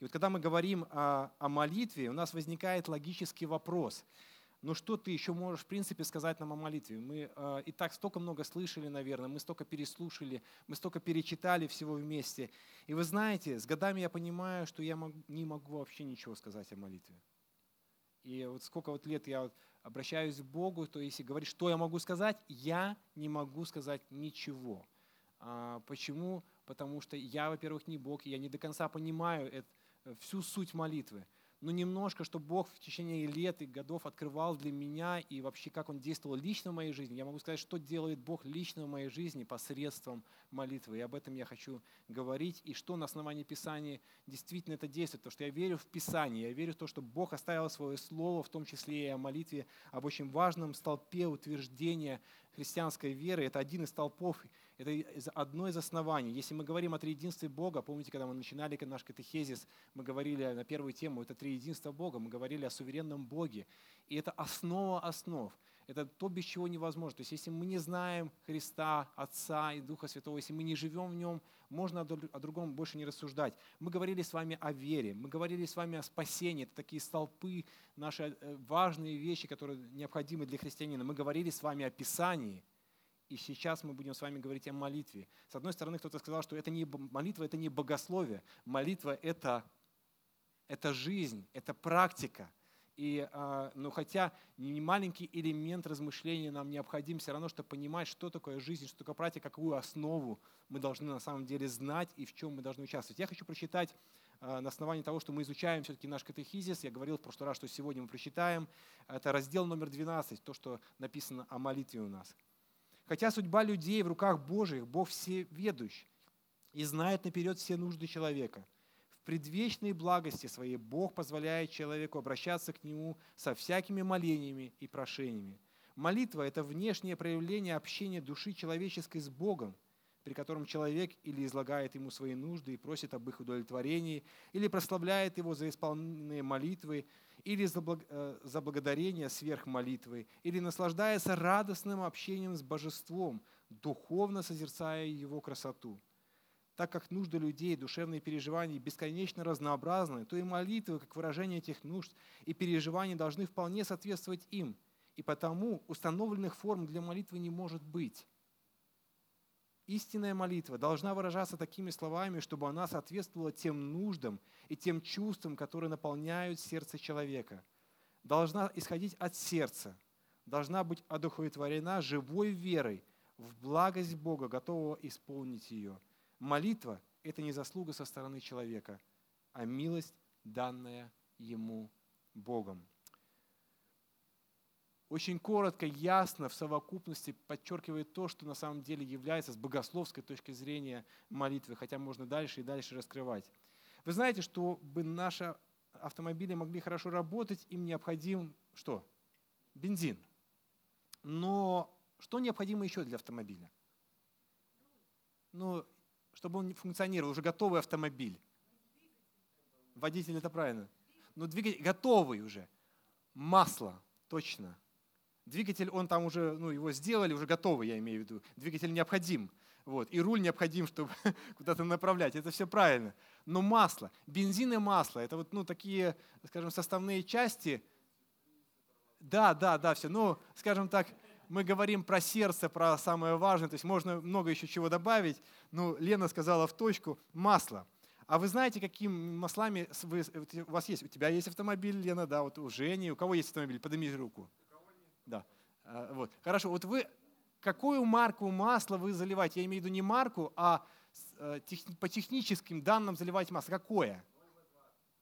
И вот когда мы говорим о, о молитве, у нас возникает логический вопрос. Ну что ты еще можешь, в принципе, сказать нам о молитве? Мы э, и так столько много слышали, наверное, мы столько переслушали, мы столько перечитали всего вместе. И вы знаете, с годами я понимаю, что я мог, не могу вообще ничего сказать о молитве. И вот сколько вот лет я обращаюсь к Богу, то если говорить, что я могу сказать, я не могу сказать ничего. А, почему? Потому что я, во-первых, не Бог, я не до конца понимаю это, всю суть молитвы но немножко, что Бог в течение лет и годов открывал для меня и вообще как Он действовал лично в моей жизни. Я могу сказать, что делает Бог лично в моей жизни посредством молитвы. И об этом я хочу говорить. И что на основании Писания действительно это действует. Потому что я верю в Писание, я верю в то, что Бог оставил свое слово, в том числе и о молитве, об очень важном столпе утверждения христианской веры. Это один из столпов это одно из оснований. Если мы говорим о триединстве Бога, помните, когда мы начинали наш катехезис, мы говорили на первую тему, это триединство Бога, мы говорили о суверенном Боге. И это основа основ. Это то, без чего невозможно. То есть если мы не знаем Христа, Отца и Духа Святого, если мы не живем в Нем, можно о другом больше не рассуждать. Мы говорили с вами о вере, мы говорили с вами о спасении. Это такие столпы, наши э, важные вещи, которые необходимы для христианина. Мы говорили с вами о Писании – и сейчас мы будем с вами говорить о молитве. С одной стороны, кто-то сказал, что это не молитва, это не богословие. Молитва это, это жизнь, это практика. И, а, ну, хотя не маленький элемент размышления нам необходим, все равно, чтобы понимать, что такое жизнь, что такое практика, какую основу мы должны на самом деле знать и в чем мы должны участвовать. Я хочу прочитать а, на основании того, что мы изучаем все-таки наш катехизис. Я говорил в прошлый раз, что сегодня мы прочитаем. Это раздел номер 12, то, что написано о молитве у нас. Хотя судьба людей в руках Божьих, Бог всеведущ и знает наперед все нужды человека. В предвечной благости своей Бог позволяет человеку обращаться к Нему со всякими молениями и прошениями. Молитва – это внешнее проявление общения души человеческой с Богом, при котором человек или излагает ему свои нужды и просит об их удовлетворении, или прославляет его за исполненные молитвы, или за э, благодарение сверх молитвы, или наслаждается радостным общением с божеством, духовно созерцая его красоту. Так как нужды людей, душевные переживания бесконечно разнообразны, то и молитвы, как выражение этих нужд и переживаний, должны вполне соответствовать им. И потому установленных форм для молитвы не может быть. Истинная молитва должна выражаться такими словами, чтобы она соответствовала тем нуждам и тем чувствам, которые наполняют сердце человека. Должна исходить от сердца, должна быть одухотворена живой верой в благость Бога, готового исполнить ее. Молитва – это не заслуга со стороны человека, а милость, данная ему Богом очень коротко, ясно, в совокупности подчеркивает то, что на самом деле является с богословской точки зрения молитвы, хотя можно дальше и дальше раскрывать. Вы знаете, чтобы наши автомобили могли хорошо работать, им необходим что? Бензин. Но что необходимо еще для автомобиля? Ну, чтобы он функционировал, уже готовый автомобиль. Водитель это правильно. Но двигатель готовый уже. Масло, точно. Двигатель, он там уже, ну, его сделали, уже готовый, я имею в виду. Двигатель необходим. Вот. И руль необходим, чтобы куда-то направлять. Это все правильно. Но масло, бензин и масло, это вот ну, такие, скажем, составные части. Да, да, да, все. Ну, скажем так, мы говорим про сердце, про самое важное, то есть можно много еще чего добавить. Ну, Лена сказала в точку масло. А вы знаете, какими маслами вы, у вас есть? У тебя есть автомобиль, Лена, да, вот у Жени. У кого есть автомобиль? Поднимите руку. Да. А, вот. Хорошо, вот вы какую марку масла вы заливаете? Я имею в виду не марку, а э, по техническим данным заливаете масло. Какое?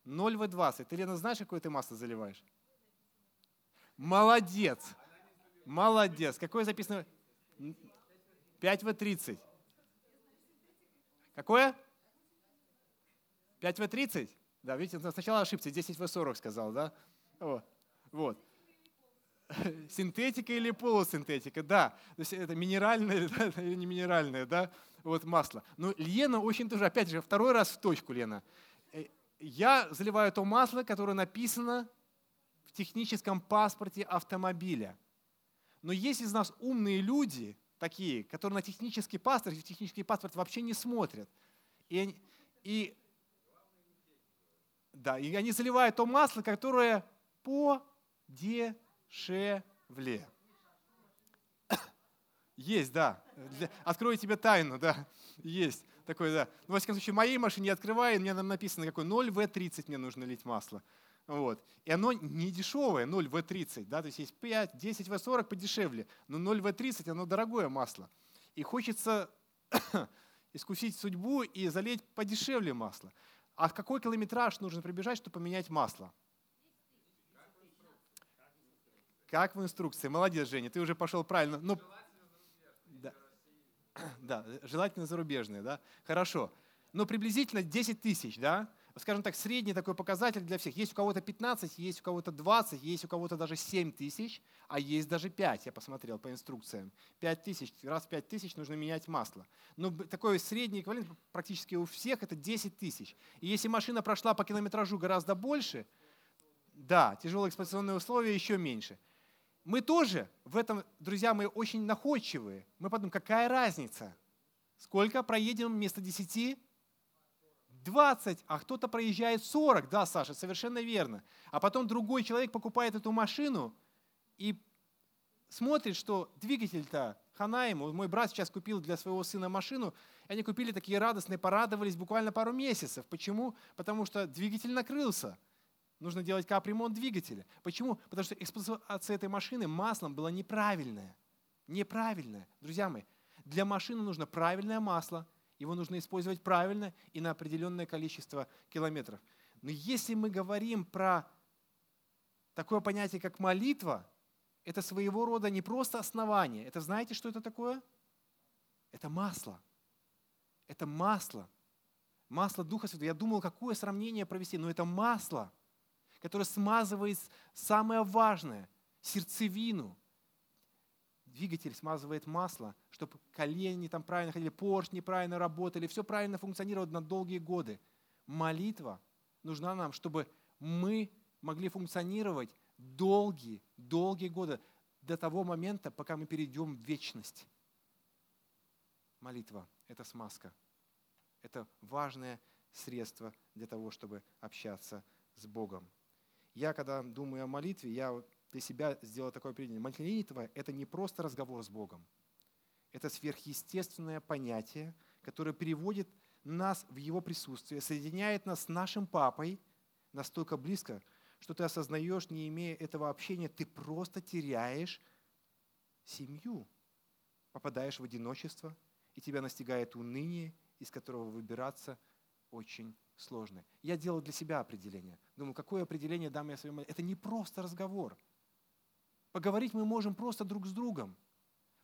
0В20. Ты, Лена, знаешь, какое ты масло заливаешь? Молодец. Молодец. Какое записано? 5В30. Какое? 5В30? Да, видите, сначала ошибся, 10В40 сказал, да? Вот. вот. синтетика или полусинтетика, да. То есть это минеральное да, или не минеральное, да, вот масло. Но Лена очень тоже, опять же, второй раз в точку, Лена. Э, я заливаю то масло, которое написано в техническом паспорте автомобиля. Но есть из нас умные люди, такие, которые на технический паспорт, технический паспорт вообще не смотрят. И, и Да, и они заливают то масло, которое подешевле. Есть, да. Открою тебе тайну, да. Есть. Такой, да. Ну, во всяком случае, моей машине открываю, мне там написано, какой 0 В30 мне нужно лить масло. Вот. И оно не дешевое, 0 В30, да, то есть есть 5, 10 В40 подешевле, но 0 В30 оно дорогое масло. И хочется искусить судьбу и залить подешевле масло. А какой километраж нужно пробежать, чтобы поменять масло? Как в инструкции. Молодец, Женя, ты уже пошел правильно. Но... Да. да, желательно зарубежные, да? Хорошо. Но приблизительно 10 тысяч, да? скажем так, средний такой показатель для всех. Есть у кого-то 15, есть у кого-то 20, есть у кого-то даже 7 тысяч, а есть даже 5, я посмотрел по инструкциям. 5 тысяч, раз 5 тысяч нужно менять масло. Но такой средний эквивалент практически у всех это 10 тысяч. И если машина прошла по километражу гораздо больше, да, тяжелые эксплуатационные условия еще меньше. Мы тоже в этом, друзья, мы очень находчивые. Мы подумаем, какая разница? Сколько проедем вместо 10? 20, а кто-то проезжает 40. Да, Саша, совершенно верно. А потом другой человек покупает эту машину и смотрит, что двигатель-то хана ему. Мой брат сейчас купил для своего сына машину, и они купили такие радостные, порадовались буквально пару месяцев. Почему? Потому что двигатель накрылся. Нужно делать капремонт двигателя. Почему? Потому что эксплуатация этой машины маслом была неправильная. Неправильная. Друзья мои, для машины нужно правильное масло – его нужно использовать правильно и на определенное количество километров. Но если мы говорим про такое понятие, как молитва, это своего рода не просто основание. Это знаете, что это такое? Это масло. Это масло. Масло Духа Святого. Я думал, какое сравнение провести, но это масло, которое смазывает самое важное, сердцевину, двигатель смазывает масло, чтобы колени там правильно ходили, поршни правильно работали, все правильно функционировало на долгие годы. Молитва нужна нам, чтобы мы могли функционировать долгие, долгие годы, до того момента, пока мы перейдем в вечность. Молитва – это смазка. Это важное средство для того, чтобы общаться с Богом. Я, когда думаю о молитве, я для себя сделал такое определение. Молитва – это не просто разговор с Богом. Это сверхъестественное понятие, которое переводит нас в Его присутствие, соединяет нас с нашим Папой настолько близко, что ты осознаешь, не имея этого общения, ты просто теряешь семью, попадаешь в одиночество, и тебя настигает уныние, из которого выбираться очень сложно. Я делал для себя определение. Думаю, какое определение дам я своему... Это не просто разговор – Поговорить мы можем просто друг с другом.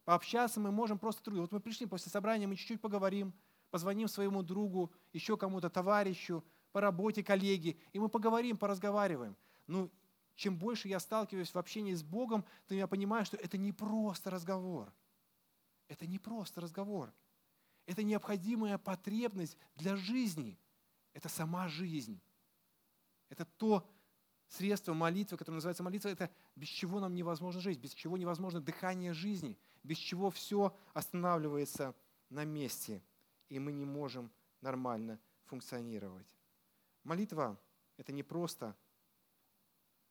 Пообщаться мы можем просто друг Вот мы пришли после собрания, мы чуть-чуть поговорим, позвоним своему другу, еще кому-то, товарищу, по работе, коллеге, и мы поговорим, поразговариваем. Ну, чем больше я сталкиваюсь в общении с Богом, тем я понимаю, что это не просто разговор. Это не просто разговор. Это необходимая потребность для жизни. Это сама жизнь. Это то, средство молитвы, которое называется молитва, это без чего нам невозможно жить, без чего невозможно дыхание жизни, без чего все останавливается на месте, и мы не можем нормально функционировать. Молитва – это не просто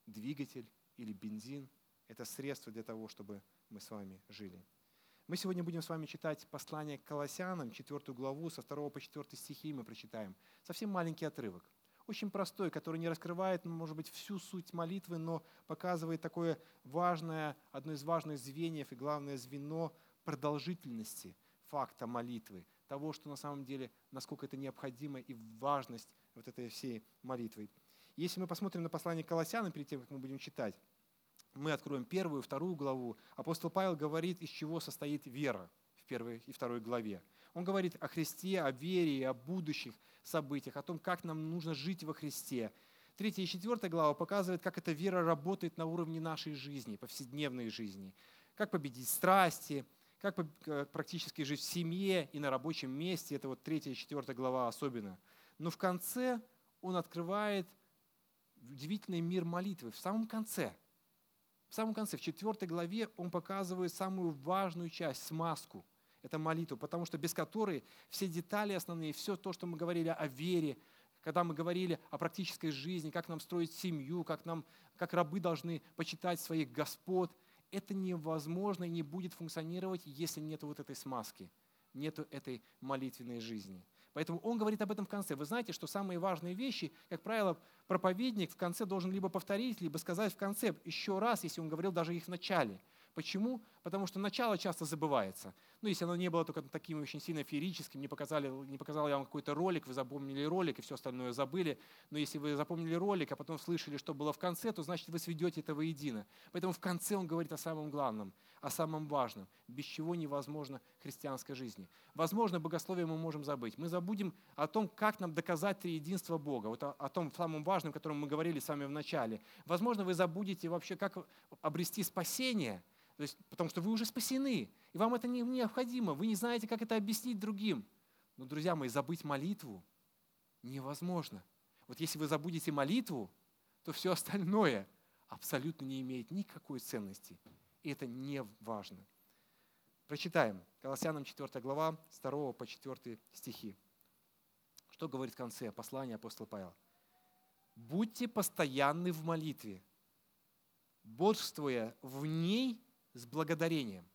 двигатель или бензин, это средство для того, чтобы мы с вами жили. Мы сегодня будем с вами читать послание к Колоссянам, 4 главу, со 2 по 4 стихи мы прочитаем. Совсем маленький отрывок очень простой, который не раскрывает, может быть, всю суть молитвы, но показывает такое важное, одно из важных звеньев и главное звено продолжительности факта молитвы, того, что на самом деле, насколько это необходимо и важность вот этой всей молитвы. Если мы посмотрим на послание Колоссянам, перед тем, как мы будем читать, мы откроем первую, вторую главу. Апостол Павел говорит, из чего состоит вера в первой и второй главе. Он говорит о Христе, о вере о будущих событиях, о том, как нам нужно жить во Христе. Третья и четвертая глава показывает, как эта вера работает на уровне нашей жизни, повседневной жизни. Как победить страсти, как практически жить в семье и на рабочем месте. Это вот третья и четвертая глава особенно. Но в конце он открывает удивительный мир молитвы. В самом конце, в самом конце, в четвертой главе он показывает самую важную часть, смазку – это молитва, потому что без которой все детали основные, все то, что мы говорили о вере, когда мы говорили о практической жизни, как нам строить семью, как, нам, как рабы должны почитать своих господ, это невозможно и не будет функционировать, если нет вот этой смазки, нет этой молитвенной жизни. Поэтому он говорит об этом в конце. Вы знаете, что самые важные вещи, как правило, проповедник в конце должен либо повторить, либо сказать в конце еще раз, если он говорил даже их в начале – Почему? Потому что начало часто забывается. Ну, если оно не было только таким очень сильно феерическим, не, показали, не показал я вам какой-то ролик, вы запомнили ролик и все остальное забыли. Но если вы запомнили ролик, а потом слышали, что было в конце, то значит вы сведете это воедино. Поэтому в конце он говорит о самом главном, о самом важном, без чего невозможно христианской жизни. Возможно, богословие мы можем забыть. Мы забудем о том, как нам доказать триединство Бога, вот о, о том самом важном, о котором мы говорили с вами в начале. Возможно, вы забудете вообще, как обрести спасение – то есть, потому что вы уже спасены, и вам это не необходимо. Вы не знаете, как это объяснить другим. Но, друзья мои, забыть молитву невозможно. Вот если вы забудете молитву, то все остальное абсолютно не имеет никакой ценности. И это не важно. Прочитаем. Колоссянам 4 глава, с 2 по 4 стихи. Что говорит в конце послания апостола Павла? «Будьте постоянны в молитве, бодрствуя в ней с благодарением.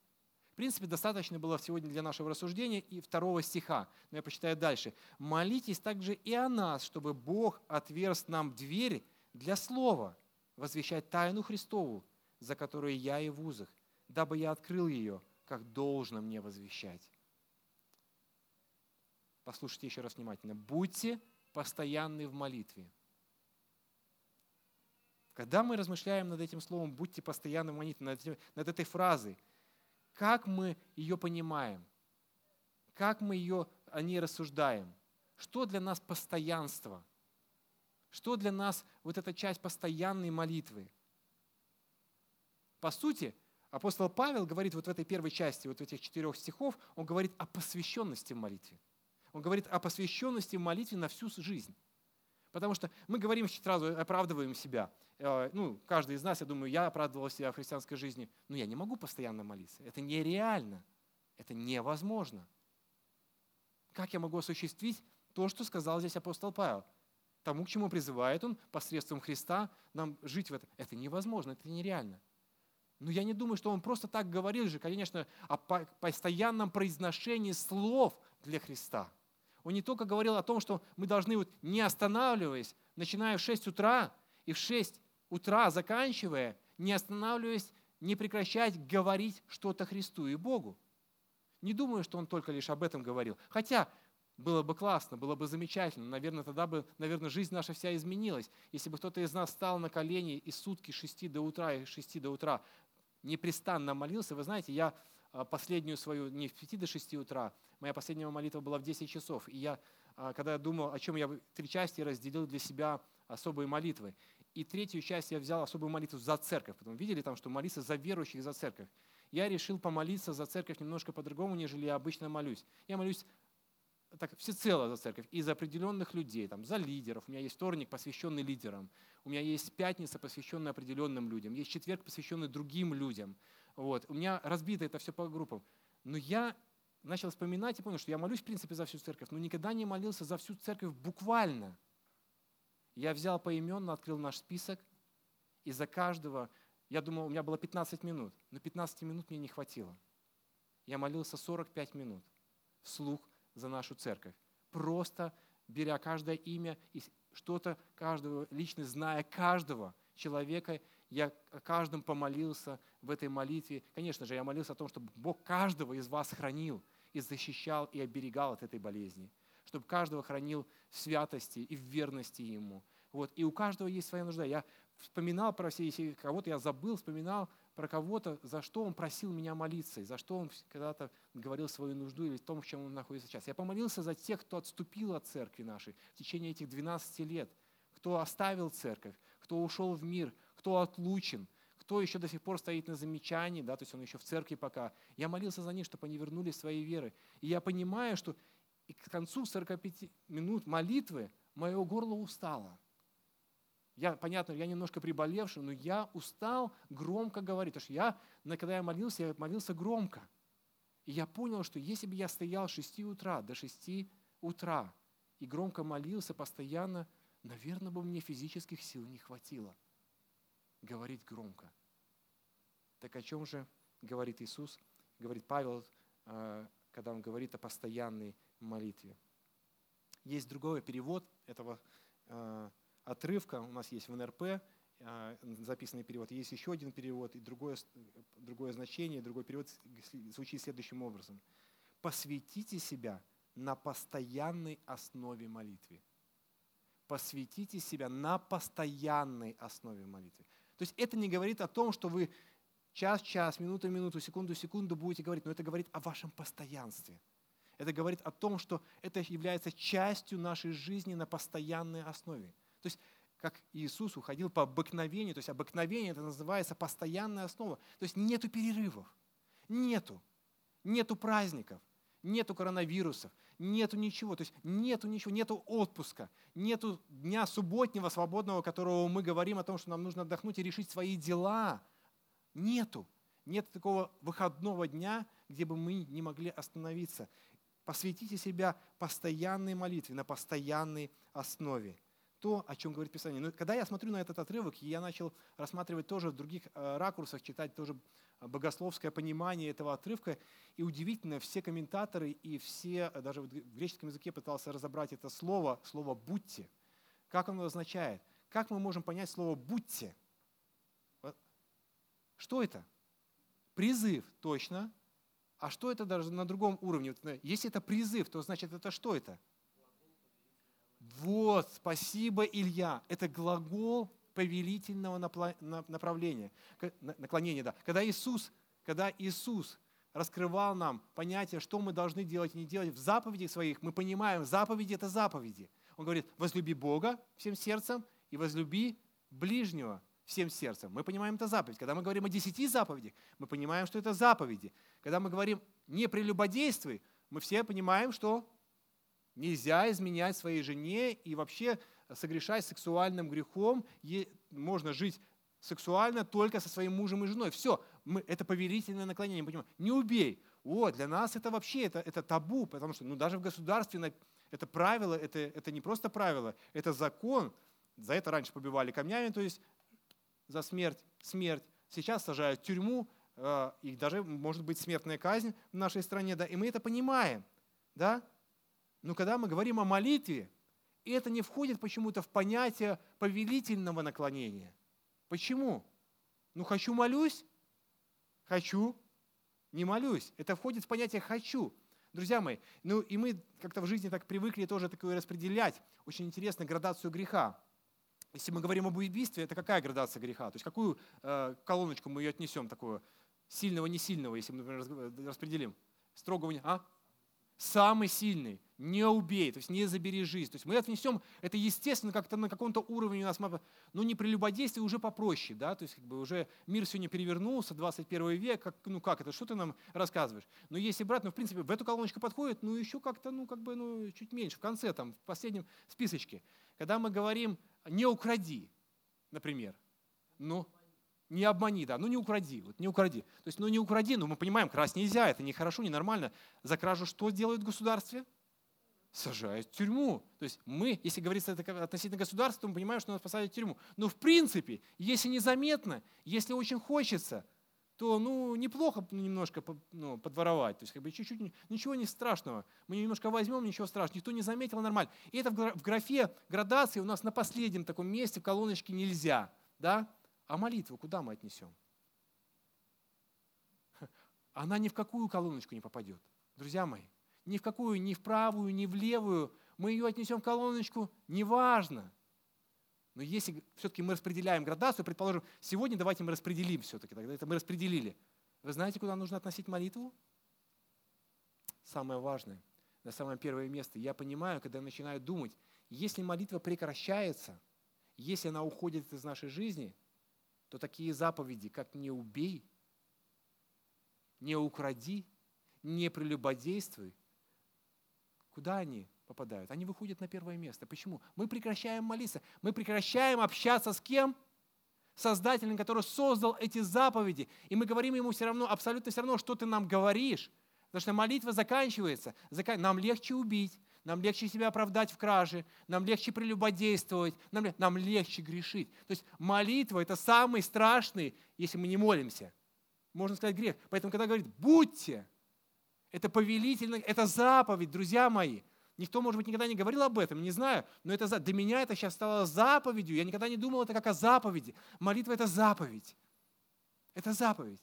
В принципе, достаточно было сегодня для нашего рассуждения и второго стиха. Но я прочитаю дальше. «Молитесь также и о нас, чтобы Бог отверз нам дверь для слова, возвещать тайну Христову, за которую я и в узах, дабы я открыл ее, как должно мне возвещать». Послушайте еще раз внимательно. «Будьте постоянны в молитве». Когда мы размышляем над этим словом, будьте постоянно в молитве, над, над этой фразой, как мы ее понимаем, как мы ее, о ней рассуждаем, что для нас постоянство, что для нас вот эта часть постоянной молитвы. По сути, апостол Павел говорит вот в этой первой части, вот в этих четырех стихов, он говорит о посвященности в молитве. Он говорит о посвященности в молитве на всю жизнь. Потому что мы говорим сразу, оправдываем себя. Э, ну, каждый из нас, я думаю, я оправдывал себя в христианской жизни. Но я не могу постоянно молиться. Это нереально. Это невозможно. Как я могу осуществить то, что сказал здесь апостол Павел? Тому, к чему призывает он посредством Христа нам жить в этом. Это невозможно, это нереально. Но я не думаю, что он просто так говорил же, конечно, о постоянном произношении слов для Христа. Он не только говорил о том, что мы должны, вот, не останавливаясь, начиная в 6 утра и в 6 утра заканчивая, не останавливаясь, не прекращать говорить что-то Христу и Богу. Не думаю, что он только лишь об этом говорил. Хотя было бы классно, было бы замечательно. Наверное, тогда бы, наверное, жизнь наша вся изменилась. Если бы кто-то из нас стал на колени и сутки с 6 до утра и с 6 до утра непрестанно молился. Вы знаете, я последнюю свою, не в 5 до 6 утра, моя последняя молитва была в 10 часов. И я, а, когда я думал, о чем я три части разделил для себя особые молитвы. И третью часть я взял особую молитву за церковь. Потом видели там, что молиться за верующих, за церковь. Я решил помолиться за церковь немножко по-другому, нежели я обычно молюсь. Я молюсь так, всецело за церковь, и за определенных людей, там, за лидеров. У меня есть вторник, посвященный лидерам. У меня есть пятница, посвященная определенным людям. Есть четверг, посвященный другим людям. Вот. У меня разбито это все по группам. Но я начал вспоминать и понял, что я молюсь, в принципе, за всю церковь, но никогда не молился за всю церковь буквально. Я взял поименно, открыл наш список, и за каждого, я думал, у меня было 15 минут, но 15 минут мне не хватило. Я молился 45 минут вслух за нашу церковь. Просто беря каждое имя и что-то каждого, лично зная каждого человека, я о каждом помолился в этой молитве. Конечно же, я молился о том, чтобы Бог каждого из вас хранил и защищал и оберегал от этой болезни. Чтобы каждого хранил в святости и в верности Ему. Вот. И у каждого есть своя нужда. Я вспоминал про все, если кого-то я забыл, вспоминал про кого-то, за что он просил меня молиться, и за что он когда-то говорил свою нужду или в том, в чем он находится сейчас. Я помолился за тех, кто отступил от церкви нашей в течение этих 12 лет, кто оставил церковь, кто ушел в мир, кто отлучен, кто еще до сих пор стоит на замечании, да, то есть он еще в церкви пока. Я молился за них, чтобы они вернулись свои веры. И я понимаю, что к концу 45 минут молитвы мое горло устало. Я, понятно, я немножко приболевший, но я устал громко говорить. Потому что я, когда я молился, я молился громко. И я понял, что если бы я стоял с 6 утра до 6 утра и громко молился постоянно, наверное, бы мне физических сил не хватило говорить громко. Так о чем же говорит Иисус, говорит Павел, э, когда он говорит о постоянной молитве? Есть другой перевод этого э, отрывка, у нас есть в НРП, э, записанный перевод, есть еще один перевод, и другое, другое значение, другой перевод звучит следующим образом. «Посвятите себя на постоянной основе молитве». Посвятите себя на постоянной основе молитвы. То есть это не говорит о том, что вы час-час, минуту-минуту, секунду-секунду будете говорить, но это говорит о вашем постоянстве. Это говорит о том, что это является частью нашей жизни на постоянной основе. То есть как Иисус уходил по обыкновению, то есть обыкновение это называется постоянная основа. То есть нету перерывов, нету, нету праздников, нету коронавирусов, нету ничего, то есть нету ничего, нету отпуска, нету дня субботнего свободного, которого мы говорим о том, что нам нужно отдохнуть и решить свои дела. Нету. Нет такого выходного дня, где бы мы не могли остановиться. Посвятите себя постоянной молитве, на постоянной основе то, о чем говорит Писание. Но когда я смотрю на этот отрывок, я начал рассматривать тоже в других э, ракурсах, читать тоже богословское понимание этого отрывка. И удивительно, все комментаторы и все, э, даже в греческом языке пытался разобрать это слово, слово «будьте». Как оно означает? Как мы можем понять слово «будьте»? Что это? Призыв, точно. А что это даже на другом уровне? Если это призыв, то значит это что это? Вот, спасибо, Илья. Это глагол повелительного направления, наклонения. Да. Когда Иисус, когда Иисус раскрывал нам понятие, что мы должны делать и не делать в заповедях своих, мы понимаем, заповеди – это заповеди. Он говорит, возлюби Бога всем сердцем и возлюби ближнего всем сердцем. Мы понимаем это заповедь. Когда мы говорим о десяти заповедях, мы понимаем, что это заповеди. Когда мы говорим не прелюбодействуй, мы все понимаем, что Нельзя изменять своей жене и вообще согрешать сексуальным грехом. Можно жить сексуально только со своим мужем и женой. Все, мы, это повелительное наклонение. Мы понимаем, не убей. О, для нас это вообще это, это табу, потому что ну, даже в государстве это правило, это, это не просто правило, это закон. За это раньше побивали камнями, то есть за смерть, смерть. Сейчас сажают в тюрьму, э, и даже может быть смертная казнь в нашей стране, да, и мы это понимаем, да, но когда мы говорим о молитве, это не входит почему-то в понятие повелительного наклонения. Почему? Ну, хочу молюсь, хочу, не молюсь. Это входит в понятие «хочу». Друзья мои, ну и мы как-то в жизни так привыкли тоже такое распределять. Очень интересно градацию греха. Если мы говорим об убийстве, это какая градация греха? То есть какую э, колоночку мы ее отнесем, такую сильного, не сильного, если мы, например, распределим? Строгого. А? Самый сильный, не убей, то есть не забери жизнь. То есть мы это внесем, это естественно как-то на каком-то уровне у нас, ну не прелюбодействие уже попроще, да, то есть как бы уже мир сегодня перевернулся, 21 век, как, ну как это, что ты нам рассказываешь? Но если брать, ну в принципе в эту колоночку подходит, ну еще как-то, ну как бы, ну чуть меньше, в конце там, в последнем списочке. Когда мы говорим «не укради», например, ну не обмани, да, ну не укради, вот не укради. То есть, ну не укради, ну мы понимаем, красть нельзя, это нехорошо, ненормально. За кражу что делают в государстве? Сажают в тюрьму. То есть мы, если говорится относительно государства, то мы понимаем, что нас посадят в тюрьму. Но в принципе, если незаметно, если очень хочется, то ну, неплохо немножко ну, подворовать. То есть как бы чуть-чуть, ничего не страшного. Мы немножко возьмем, ничего страшного. Никто не заметил, нормально. И это в графе градации у нас на последнем таком месте в колоночке нельзя. Да? А молитву куда мы отнесем? Она ни в какую колоночку не попадет. Друзья мои, ни в какую, ни в правую, ни в левую. Мы ее отнесем в колоночку, неважно. Но если все-таки мы распределяем градацию, предположим, сегодня давайте мы распределим все-таки, тогда это мы распределили. Вы знаете, куда нужно относить молитву? Самое важное, на самое первое место. Я понимаю, когда я начинаю думать, если молитва прекращается, если она уходит из нашей жизни – то такие заповеди, как «не убей», «не укради», «не прелюбодействуй», куда они попадают? Они выходят на первое место. Почему? Мы прекращаем молиться, мы прекращаем общаться с кем? Создателем, который создал эти заповеди. И мы говорим ему все равно, абсолютно все равно, что ты нам говоришь. Потому что молитва заканчивается. Нам легче убить, нам легче себя оправдать в краже, нам легче прелюбодействовать, нам, нам легче грешить. То есть молитва – это самый страшный, если мы не молимся. Можно сказать грех. Поэтому, когда говорит «будьте», это повелительно, это заповедь, друзья мои. Никто, может быть, никогда не говорил об этом, не знаю, но это, для меня это сейчас стало заповедью. Я никогда не думал это как о заповеди. Молитва – это заповедь. Это заповедь.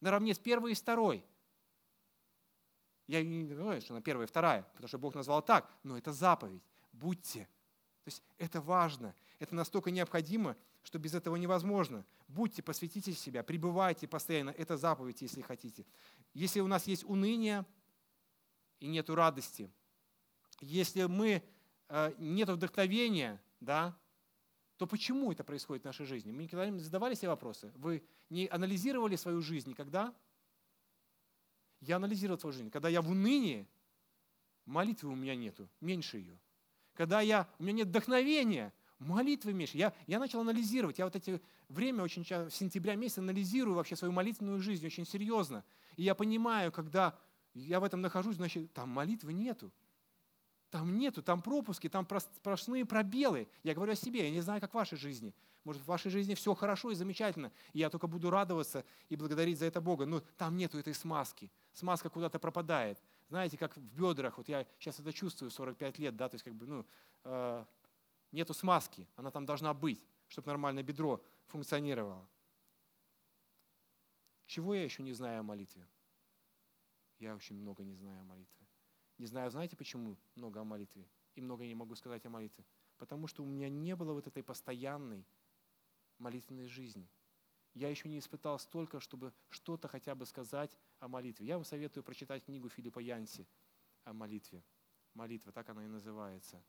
Наравне с первой и второй. Я не говорю, что она первая вторая, потому что Бог назвал так, но это заповедь. Будьте. То есть это важно. Это настолько необходимо, что без этого невозможно. Будьте, посвятите себя, пребывайте постоянно. Это заповедь, если хотите. Если у нас есть уныние и нет радости, если мы э, нет вдохновения, да, то почему это происходит в нашей жизни? Мы никогда не задавали себе вопросы. Вы не анализировали свою жизнь никогда? Я анализировал свою жизнь. Когда я в унынии, молитвы у меня нету, меньше ее. Когда я, у меня нет вдохновения, молитвы меньше. Я, я начал анализировать. Я вот эти время очень часто, сентября месяце анализирую вообще свою молитвенную жизнь очень серьезно. И я понимаю, когда я в этом нахожусь, значит, там молитвы нету. Там нету, там пропуски, там сплошные пробелы. Я говорю о себе, я не знаю, как в вашей жизни. Может, в вашей жизни все хорошо и замечательно, и я только буду радоваться и благодарить за это Бога. Но там нету этой смазки. Смазка куда-то пропадает. Знаете, как в бедрах, вот я сейчас это чувствую, 45 лет, да, то есть как бы, ну, э, нету смазки, она там должна быть, чтобы нормальное бедро функционировало. Чего я еще не знаю о молитве? Я очень много не знаю о молитве. Не знаю, знаете, почему много о молитве? И много я не могу сказать о молитве. Потому что у меня не было вот этой постоянной молитвенной жизни. Я еще не испытал столько, чтобы что-то хотя бы сказать о молитве. Я вам советую прочитать книгу Филиппа Янси о молитве. Молитва, так она и называется.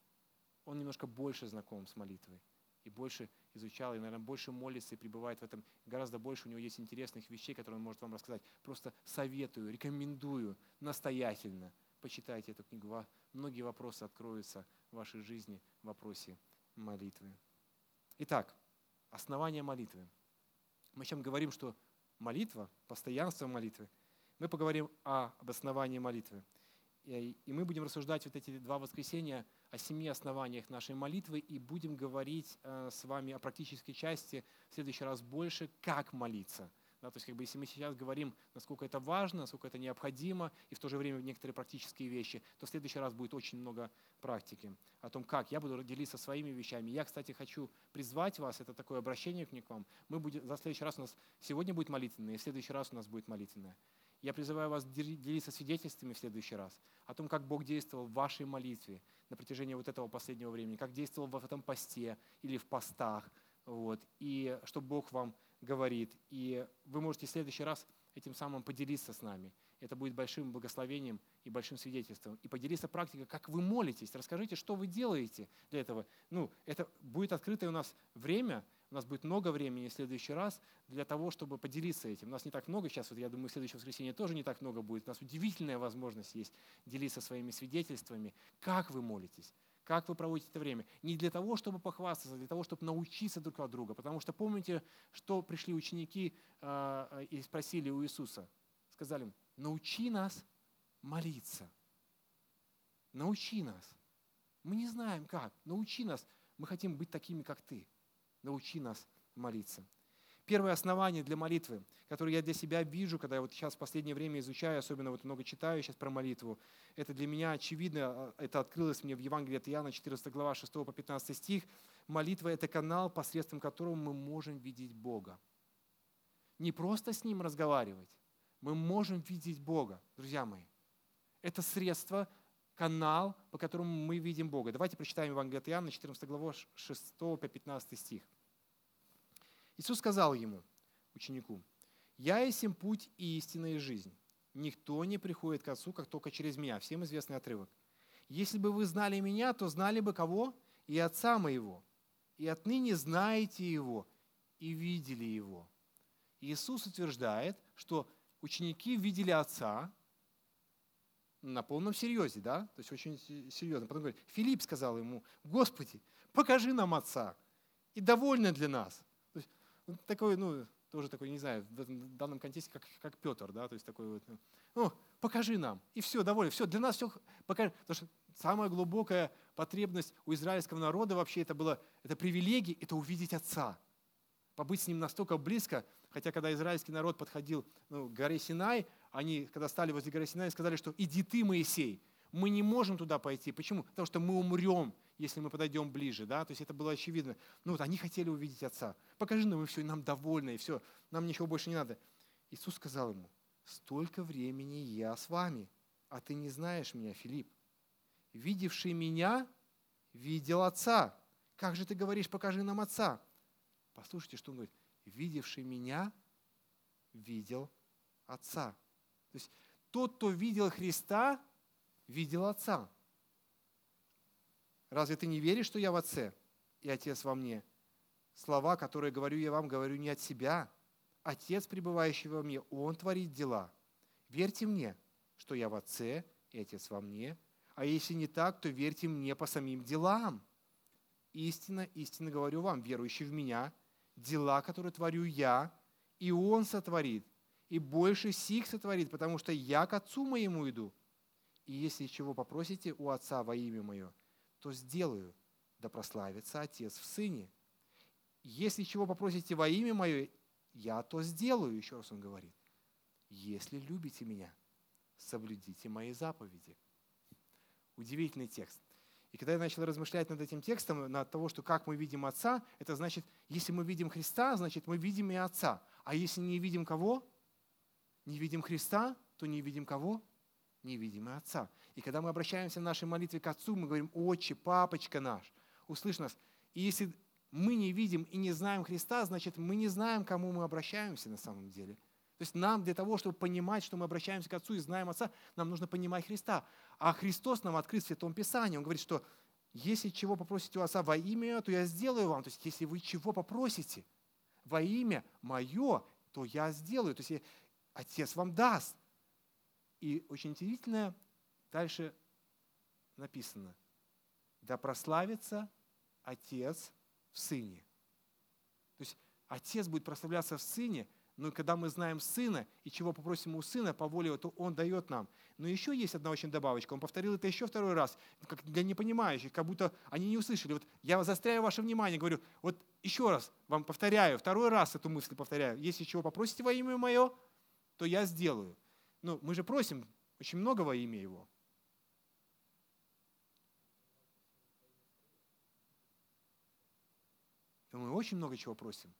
Он немножко больше знаком с молитвой и больше изучал, и, наверное, больше молится и пребывает в этом. Гораздо больше у него есть интересных вещей, которые он может вам рассказать. Просто советую, рекомендую настоятельно – почитайте эту книгу. Многие вопросы откроются в вашей жизни в вопросе молитвы. Итак, основание молитвы. Мы сейчас говорим, что молитва, постоянство молитвы. Мы поговорим о, об основании молитвы. И, и мы будем рассуждать вот эти два воскресенья о семи основаниях нашей молитвы и будем говорить э, с вами о практической части в следующий раз больше, как молиться – да, то есть, как бы, если мы сейчас говорим, насколько это важно, насколько это необходимо, и в то же время некоторые практические вещи, то в следующий раз будет очень много практики о том, как я буду делиться своими вещами. Я, кстати, хочу призвать вас, это такое обращение к вам. Мы будем, за следующий раз у нас сегодня будет молитвенное, и в следующий раз у нас будет молитвенное. Я призываю вас делиться свидетельствами в следующий раз о том, как Бог действовал в вашей молитве на протяжении вот этого последнего времени, как действовал в этом посте или в постах, вот, и чтобы Бог вам говорит. И вы можете в следующий раз этим самым поделиться с нами. Это будет большим благословением и большим свидетельством. И поделиться практикой, как вы молитесь. Расскажите, что вы делаете для этого. Ну, это будет открытое у нас время, у нас будет много времени в следующий раз для того, чтобы поделиться этим. У нас не так много сейчас, вот я думаю, в следующее воскресенье тоже не так много будет. У нас удивительная возможность есть делиться своими свидетельствами, как вы молитесь как вы проводите это время. Не для того, чтобы похвастаться, а для того, чтобы научиться друг от друга. Потому что помните, что пришли ученики э, и спросили у Иисуса. Сказали им, научи нас молиться. Научи нас. Мы не знаем как. Научи нас. Мы хотим быть такими, как ты. Научи нас молиться. Первое основание для молитвы, которое я для себя вижу, когда я вот сейчас в последнее время изучаю, особенно вот много читаю сейчас про молитву, это для меня очевидно, а, это открылось мне в Евангелии от Иоанна, 14 глава, 6 по 15 стих. Молитва – это канал, посредством которого мы можем видеть Бога. Не просто с Ним разговаривать, мы можем видеть Бога, друзья мои. Это средство, канал, по которому мы видим Бога. Давайте прочитаем Евангелие от Иоанна, 14 глава, 6 по 15 стих. Иисус сказал ему, ученику, «Я есть им путь и истина и жизнь. Никто не приходит к Отцу, как только через Меня». Всем известный отрывок. «Если бы вы знали Меня, то знали бы кого? И Отца Моего. И отныне знаете Его и видели Его». Иисус утверждает, что ученики видели Отца на полном серьезе, да? То есть очень серьезно. Потом говорит, Филипп сказал ему, Господи, покажи нам Отца, и довольно для нас. Такой, ну, тоже такой, не знаю, в данном контексте, как, как Петр, да, то есть такой вот, ну, покажи нам. И все, довольно. Все, для нас все покажи. Потому что самая глубокая потребность у израильского народа вообще это было, это привилегия, это увидеть Отца. Побыть с Ним настолько близко, хотя когда израильский народ подходил ну, к горе Синай, они, когда стали возле горы Синай, сказали, что иди ты, Моисей, мы не можем туда пойти. Почему? Потому что мы умрем, если мы подойдем ближе. Да? То есть это было очевидно. Ну вот они хотели увидеть Отца. Покажи нам, и все, и нам довольны, и все, нам ничего больше не надо. Иисус сказал ему, столько времени я с вами, а ты не знаешь меня, Филипп. Видевший меня, видел Отца. Как же ты говоришь, покажи нам Отца? Послушайте, что он говорит. Видевший меня, видел Отца. То есть тот, кто видел Христа, видел Отца. Разве ты не веришь, что я в Отце и Отец во мне? Слова, которые говорю я вам, говорю не от себя. Отец, пребывающий во мне, Он творит дела. Верьте мне, что я в Отце и Отец во мне. А если не так, то верьте мне по самим делам. Истинно, истинно говорю вам, верующий в меня, дела, которые творю я, и Он сотворит, и больше сих сотворит, потому что я к Отцу моему иду. И если чего попросите у Отца во имя Мое, то сделаю, да прославится Отец в Сыне. Если чего попросите во имя Мое, я то сделаю, еще раз он говорит. Если любите меня, соблюдите мои заповеди. Удивительный текст. И когда я начал размышлять над этим текстом, над того, что как мы видим Отца, это значит, если мы видим Христа, значит, мы видим и Отца. А если не видим кого? Не видим Христа, то не видим кого? Невидимый Отца. И когда мы обращаемся в нашей молитве к Отцу, мы говорим, Отче, папочка наш, услышь нас. И если мы не видим и не знаем Христа, значит, мы не знаем, кому мы обращаемся на самом деле. То есть нам для того, чтобы понимать, что мы обращаемся к Отцу и знаем Отца, нам нужно понимать Христа. А Христос нам открыт в Святом Писании. Он говорит, что если чего попросите у Отца во имя, то я сделаю вам. То есть если вы чего попросите во имя мое, то я сделаю. То есть Отец вам даст. И очень интересно, дальше написано, да прославится Отец в Сыне. То есть Отец будет прославляться в Сыне, но когда мы знаем Сына и чего попросим у Сына по воле, то Он дает нам. Но еще есть одна очень добавочка. Он повторил это еще второй раз, как для непонимающих, как будто они не услышали. Вот я застряю ваше внимание, говорю, вот еще раз вам повторяю, второй раз эту мысль повторяю. Если чего попросите во имя Мое, то я сделаю. Ну, мы же просим очень много во имя Его. Мы очень много чего просим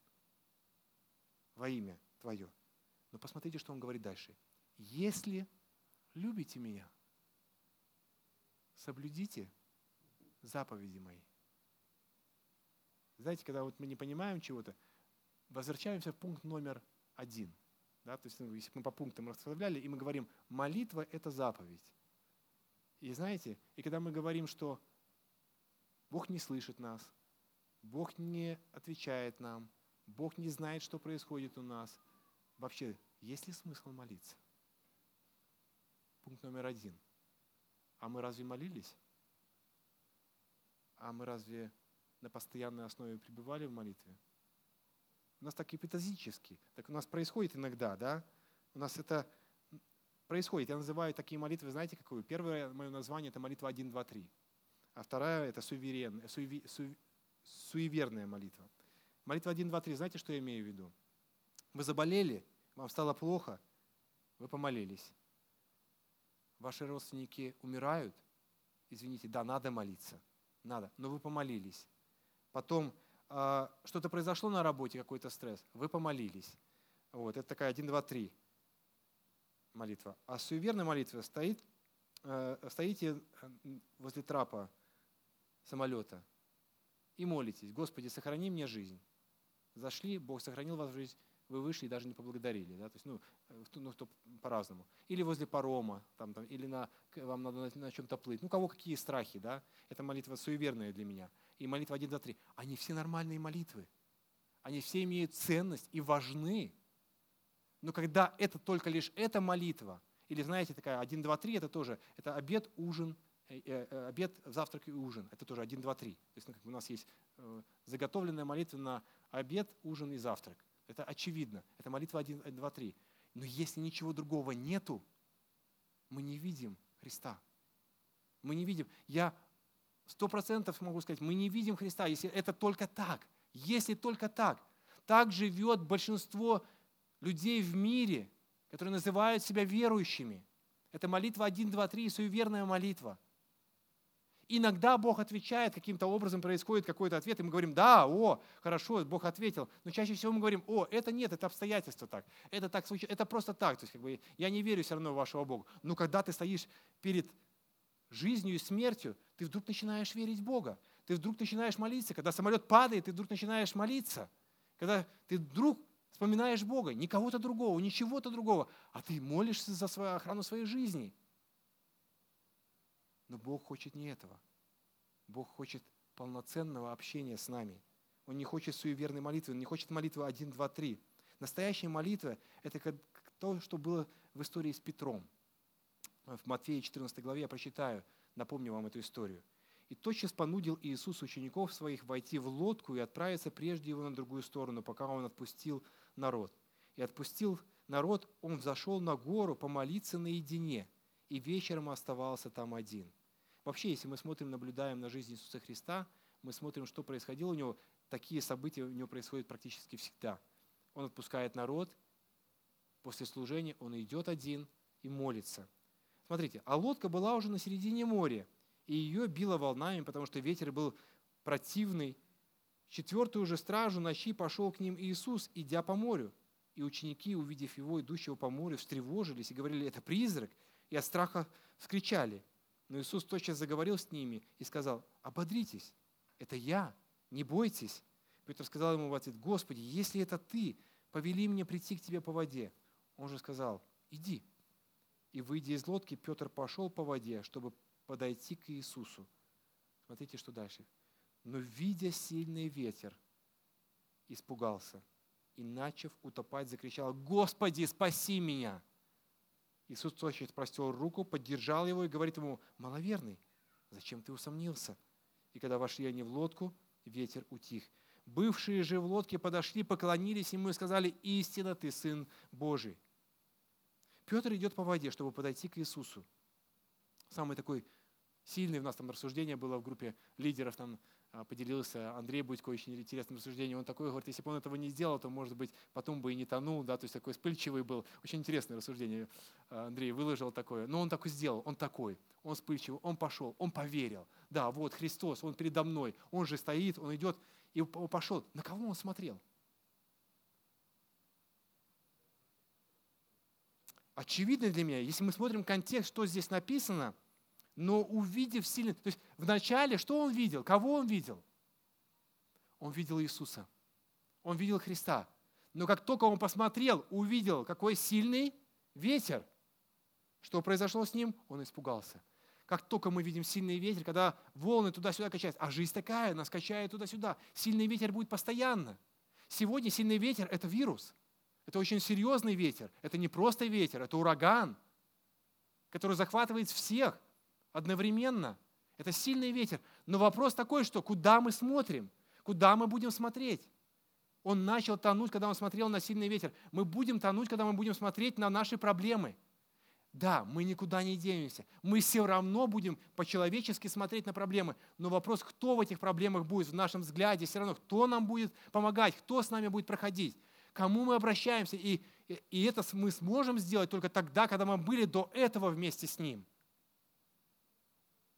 во имя Твое. Но посмотрите, что он говорит дальше. Если любите меня, соблюдите заповеди мои. Знаете, когда вот мы не понимаем чего-то, возвращаемся в пункт номер один – да, то есть, ну, если мы по пунктам расставляли, и мы говорим, молитва – это заповедь. И знаете, и когда мы говорим, что Бог не слышит нас, Бог не отвечает нам, Бог не знает, что происходит у нас, вообще, есть ли смысл молиться? Пункт номер один. А мы разве молились? А мы разве на постоянной основе пребывали в молитве? У нас так эпитазически. Так у нас происходит иногда, да? У нас это происходит. Я называю такие молитвы, знаете, какую? Первое мое название – это молитва 1, 2, 3. А вторая – это суверен, суеви, су, суеверная молитва. Молитва 1, 2, 3, знаете, что я имею в виду? Вы заболели, вам стало плохо, вы помолились. Ваши родственники умирают, извините, да, надо молиться, надо, но вы помолились. Потом что-то произошло на работе, какой-то стресс, вы помолились. Вот, это такая 1, 2, 3 молитва. А суеверная молитва стоит, э, стоите э, возле трапа самолета и молитесь, Господи, сохрани мне жизнь. Зашли, Бог сохранил вас в жизнь, вы вышли и даже не поблагодарили. Да? То есть, ну, э, ну, по-разному. Или возле парома, там, там, или на, вам надо на, на чем-то плыть. Ну, кого какие страхи, да? Это молитва суеверная для меня и молитва 1, 2, 3, они все нормальные молитвы. Они все имеют ценность и важны. Но когда это только лишь эта молитва, или знаете, такая 1, 2, 3, это тоже, это обед, ужин, э, э, э, обед, завтрак и ужин. Это тоже 1, 2, 3. То есть ну, у нас есть заготовленная молитва на обед, ужин и завтрак. Это очевидно. Это молитва 1, 2, 3. Но если ничего другого нету, мы не видим Христа. Мы не видим. Я сто процентов могу сказать, мы не видим Христа, если это только так. Если только так. Так живет большинство людей в мире, которые называют себя верующими. Это молитва 1, 2, 3, суеверная молитва. Иногда Бог отвечает, каким-то образом происходит какой-то ответ, и мы говорим, да, о, хорошо, Бог ответил. Но чаще всего мы говорим, о, это нет, это обстоятельства так, это так случилось, это просто так. То есть, как бы, я не верю все равно в вашего Бога. Но когда ты стоишь перед жизнью и смертью, ты вдруг начинаешь верить в Бога. Ты вдруг начинаешь молиться. Когда самолет падает, ты вдруг начинаешь молиться. Когда ты вдруг вспоминаешь Бога, не кого-то другого, не чего-то другого, а ты молишься за свою охрану своей жизни. Но Бог хочет не этого. Бог хочет полноценного общения с нами. Он не хочет суеверной молитвы, он не хочет молитвы 1, 2, 3. Настоящая молитва – это то, что было в истории с Петром. В Матфея 14 главе я прочитаю, напомню вам эту историю. «И тотчас понудил Иисус учеников своих войти в лодку и отправиться прежде его на другую сторону, пока он отпустил народ. И отпустил народ, он взошел на гору помолиться наедине, и вечером оставался там один. Вообще, если мы смотрим, наблюдаем на жизнь Иисуса Христа, мы смотрим, что происходило у него, такие события у него происходят практически всегда. Он отпускает народ, после служения он идет один и молится. Смотрите, а лодка была уже на середине моря, и ее било волнами, потому что ветер был противный, четвертую же стражу ночи пошел к ним Иисус, идя по морю. И ученики, увидев его, идущего по морю, встревожились и говорили, это призрак, и от страха вскричали. Но Иисус тотчас заговорил с ними и сказал, ободритесь, это я, не бойтесь. Петр сказал ему в ответ, Господи, если это ты, повели мне прийти к тебе по воде. Он же сказал, иди. И, выйдя из лодки, Петр пошел по воде, чтобы подойти к Иисусу. Смотрите, что дальше но, видя сильный ветер, испугался и, начав утопать, закричал, «Господи, спаси меня!» Иисус тотчас простел руку, поддержал его и говорит ему, «Маловерный, зачем ты усомнился?» И когда вошли они в лодку, ветер утих. Бывшие же в лодке подошли, поклонились ему и сказали, «Истинно ты Сын Божий». Петр идет по воде, чтобы подойти к Иисусу. Самый такой сильный у нас там рассуждение было в группе лидеров, там а, поделился Андрей Будько очень интересным рассуждением. Он такой говорит, если бы он этого не сделал, то, может быть, потом бы и не тонул, да, то есть такой вспыльчивый был. Очень интересное рассуждение а, Андрей выложил такое. Но он так и сделал, он такой, он вспыльчивый, он пошел, он поверил. Да, вот Христос, он передо мной, он же стоит, он идет, и пошел. На кого он смотрел? Очевидно для меня, если мы смотрим контекст, что здесь написано – но увидев сильно, то есть вначале что он видел? Кого он видел? Он видел Иисуса. Он видел Христа. Но как только он посмотрел, увидел, какой сильный ветер, что произошло с ним, он испугался. Как только мы видим сильный ветер, когда волны туда-сюда качаются, а жизнь такая, нас качает туда-сюда, сильный ветер будет постоянно. Сегодня сильный ветер – это вирус. Это очень серьезный ветер. Это не просто ветер, это ураган, который захватывает всех одновременно. Это сильный ветер. Но вопрос такой, что куда мы смотрим? Куда мы будем смотреть? Он начал тонуть, когда он смотрел на сильный ветер. Мы будем тонуть, когда мы будем смотреть на наши проблемы. Да, мы никуда не денемся. Мы все равно будем по-человечески смотреть на проблемы. Но вопрос, кто в этих проблемах будет в нашем взгляде, все равно, кто нам будет помогать, кто с нами будет проходить, кому мы обращаемся. И, и это мы сможем сделать только тогда, когда мы были до этого вместе с Ним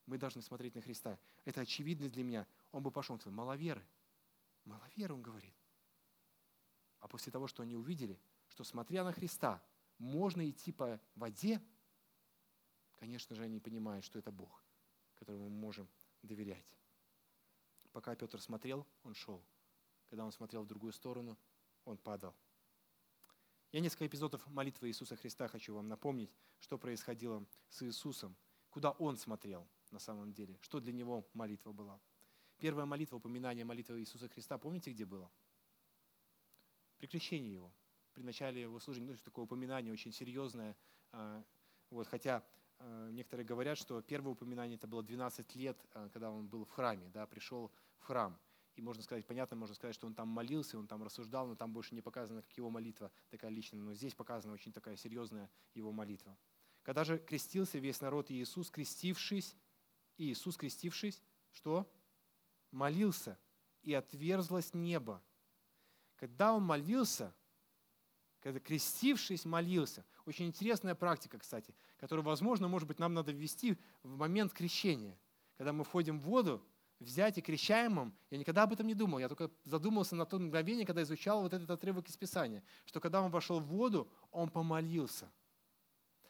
мы должны смотреть на Христа. Это очевидно для меня. Он бы пошел, он сказал, маловеры. Маловеры, он говорит. А после того, что они увидели, что смотря на Христа, можно идти по воде, конечно же, они понимают, что это Бог, которому мы можем доверять. Пока Петр смотрел, он шел. Когда он смотрел в другую сторону, он падал. Я несколько эпизодов молитвы Иисуса Христа хочу вам напомнить, что происходило с Иисусом, куда Он смотрел – на самом деле. Что для него молитва была? Первая молитва, упоминание молитвы Иисуса Христа, помните, где было? При крещении его, при начале его служения. Ну, такое упоминание очень серьезное. А, вот, хотя а, некоторые говорят, что первое упоминание это было 12 лет, а, когда он был в храме, да, пришел в храм. И можно сказать, понятно, можно сказать, что он там молился, он там рассуждал, но там больше не показано, как его молитва такая личная. Но здесь показана очень такая серьезная его молитва. Когда же крестился весь народ Иисус, крестившись, Иисус, крестившись, что? Молился, и отверзлось небо. Когда он молился, когда крестившись молился, очень интересная практика, кстати, которую, возможно, может быть, нам надо ввести в момент крещения. Когда мы входим в воду, взять и крещаемым, я никогда об этом не думал, я только задумался на то мгновение, когда изучал вот этот отрывок из Писания, что когда он вошел в воду, он помолился –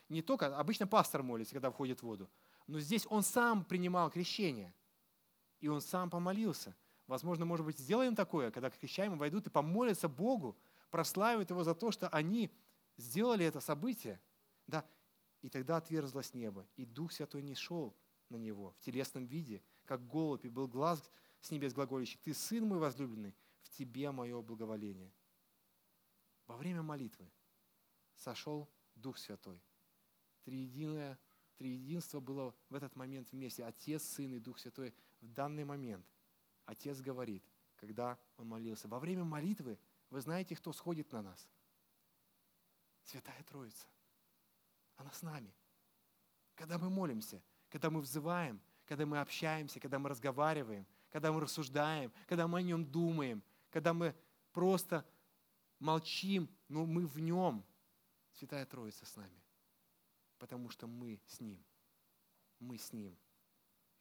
не только, обычно пастор молится, когда входит в воду, но здесь он сам принимал крещение, и он сам помолился. Возможно, может быть, сделаем такое, когда крещаемые войдут и помолятся Богу, прославят Его за то, что они сделали это событие. Да, и тогда отверзлось небо, и Дух Святой не шел на него в телесном виде, как голубь, и был глаз с небес глаголющий. Ты, Сын мой возлюбленный, в Тебе мое благоволение. Во время молитвы сошел Дух Святой триединое, триединство было в этот момент вместе. Отец, Сын и Дух Святой в данный момент. Отец говорит, когда он молился. Во время молитвы вы знаете, кто сходит на нас? Святая Троица. Она с нами. Когда мы молимся, когда мы взываем, когда мы общаемся, когда мы разговариваем, когда мы рассуждаем, когда мы о нем думаем, когда мы просто молчим, но мы в нем. Святая Троица с нами потому что мы с Ним. Мы с Ним.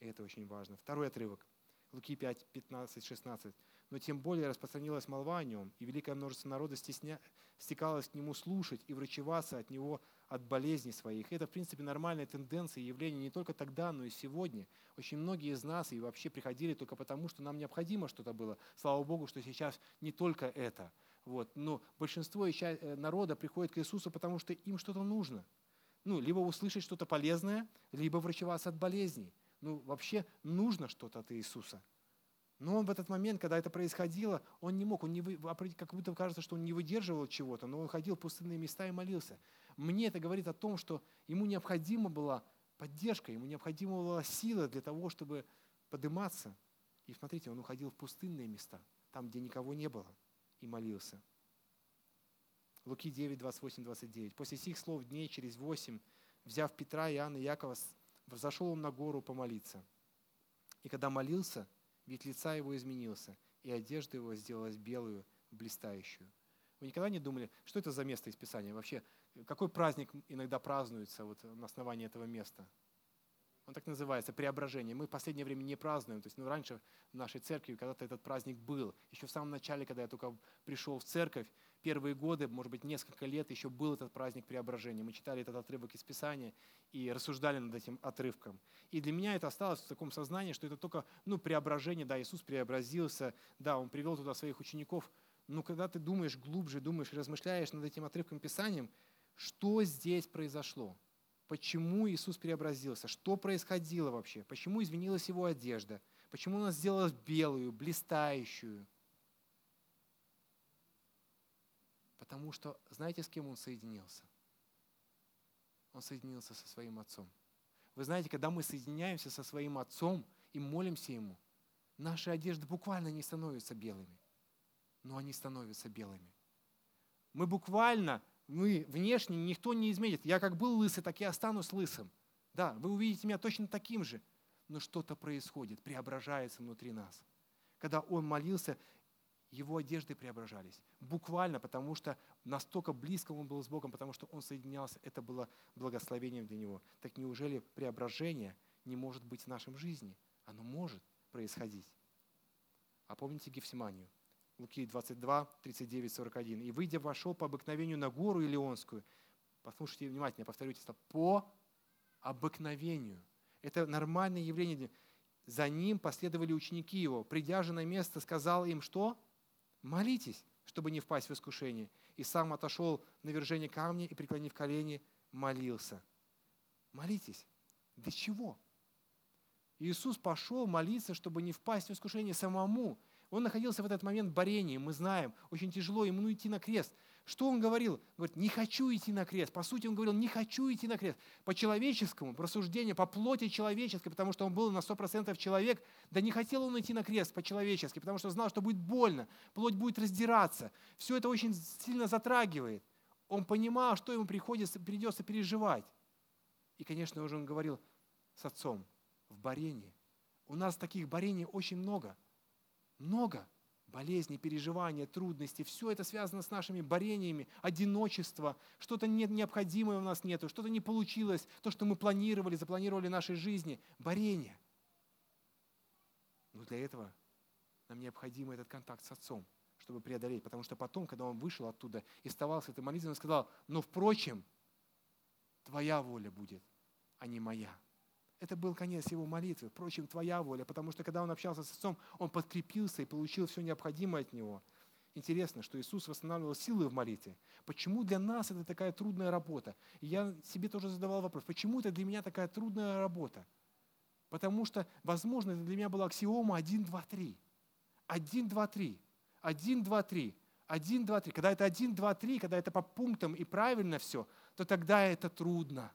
И это очень важно. Второй отрывок. Луки 5, 15, 16. «Но тем более распространилась молва о нем, и великое множество народа стесня... стекалось к нему слушать и врачеваться от него от болезней своих». Это, в принципе, нормальная тенденция и явление не только тогда, но и сегодня. Очень многие из нас и вообще приходили только потому, что нам необходимо что-то было. Слава Богу, что сейчас не только это. Вот. Но большинство э, народа приходит к Иисусу, потому что им что-то нужно – ну, либо услышать что-то полезное, либо врачеваться от болезней. Ну, вообще нужно что-то от Иисуса. Но он в этот момент, когда это происходило, он не мог, он не вы, как будто кажется, что он не выдерживал чего-то, но он ходил в пустынные места и молился. Мне это говорит о том, что ему необходима была поддержка, ему необходима была сила для того, чтобы подниматься. И смотрите, он уходил в пустынные места, там, где никого не было, и молился. Луки 9, 28, 29. «После сих слов дней через восемь, взяв Петра, Иоанна и Якова, взошел он на гору помолиться. И когда молился, вид лица его изменился, и одежда его сделалась белую, блистающую». Вы никогда не думали, что это за место из Писания? Вообще, какой праздник иногда празднуется вот на основании этого места? Он так называется, преображение. Мы в последнее время не празднуем. То есть ну, раньше в нашей церкви когда-то этот праздник был. Еще в самом начале, когда я только пришел в церковь, первые годы, может быть, несколько лет еще был этот праздник преображения. Мы читали этот отрывок из Писания и рассуждали над этим отрывком. И для меня это осталось в таком сознании, что это только ну, преображение, да, Иисус преобразился, да, Он привел туда своих учеников. Но когда ты думаешь глубже, думаешь, размышляешь над этим отрывком Писанием, что здесь произошло? Почему Иисус преобразился? Что происходило вообще? Почему изменилась его одежда? Почему она сделалась белую, блистающую? Потому что, знаете, с кем он соединился? Он соединился со своим отцом. Вы знаете, когда мы соединяемся со своим отцом и молимся ему, наши одежды буквально не становятся белыми, но они становятся белыми. Мы буквально, мы внешне никто не изменит. Я как был лысый, так и останусь лысым. Да, вы увидите меня точно таким же, но что-то происходит, преображается внутри нас. Когда он молился, его одежды преображались. Буквально, потому что настолько близко он был с Богом, потому что он соединялся, это было благословением для него. Так неужели преображение не может быть в нашем жизни? Оно может происходить. А помните Гефсиманию? Луки 22, 39, 41. «И, выйдя, вошел по обыкновению на гору Илионскую». Послушайте внимательно, повторюйте это. «По обыкновению». Это нормальное явление. За ним последовали ученики его. Придя же на место, сказал им, что? Молитесь, чтобы не впасть в искушение. И сам отошел на вержение камня и, преклонив колени, молился. Молитесь. Для чего? Иисус пошел молиться, чтобы не впасть в искушение самому. Он находился в этот момент в борении, мы знаем, очень тяжело ему идти на крест. Что он говорил? Говорит, не хочу идти на крест. По сути, он говорил, не хочу идти на крест. По человеческому, по рассуждению, по плоти человеческой, потому что он был на 100% человек, да не хотел он идти на крест по-человечески, потому что знал, что будет больно, плоть будет раздираться. Все это очень сильно затрагивает. Он понимал, что ему приходится, придется переживать. И, конечно, уже он говорил с отцом в Барении. У нас таких Барений очень много. Много болезни, переживания, трудности, все это связано с нашими борениями, одиночество, что-то необходимое у нас нету, что-то не получилось, то, что мы планировали, запланировали в нашей жизни, борение. Но для этого нам необходим этот контакт с Отцом, чтобы преодолеть, потому что потом, когда он вышел оттуда и вставал этой молитвой, он сказал, но впрочем, твоя воля будет, а не моя. Это был конец его молитвы. Впрочем, твоя воля, потому что когда он общался с Отцом, он подкрепился и получил все необходимое от него. Интересно, что Иисус восстанавливал силы в молитве. Почему для нас это такая трудная работа? И я себе тоже задавал вопрос, почему это для меня такая трудная работа? Потому что, возможно, это для меня была аксиома 1, 2, 3. 1, 2, 3. 1, 2, 3. 1, 2, 3. Когда это 1, 2, 3, когда это по пунктам и правильно все, то тогда это трудно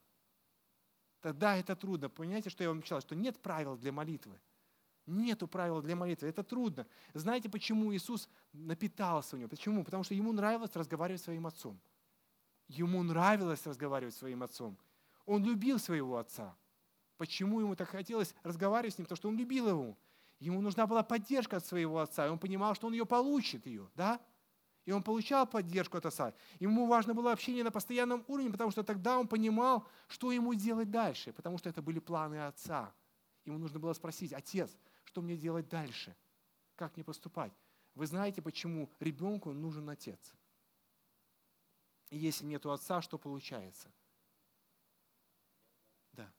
тогда это трудно. Понимаете, что я вам сказал, что нет правил для молитвы. Нету правил для молитвы. Это трудно. Знаете, почему Иисус напитался у него? Почему? Потому что ему нравилось разговаривать с своим отцом. Ему нравилось разговаривать с своим отцом. Он любил своего отца. Почему ему так хотелось разговаривать с ним? Потому что он любил его. Ему нужна была поддержка от своего отца, и он понимал, что он ее получит, ее, да? И он получал поддержку от отца. Ему важно было общение на постоянном уровне, потому что тогда он понимал, что ему делать дальше, потому что это были планы отца. Ему нужно было спросить, отец, что мне делать дальше? Как мне поступать? Вы знаете, почему ребенку нужен отец? И если нет отца, что получается? Да.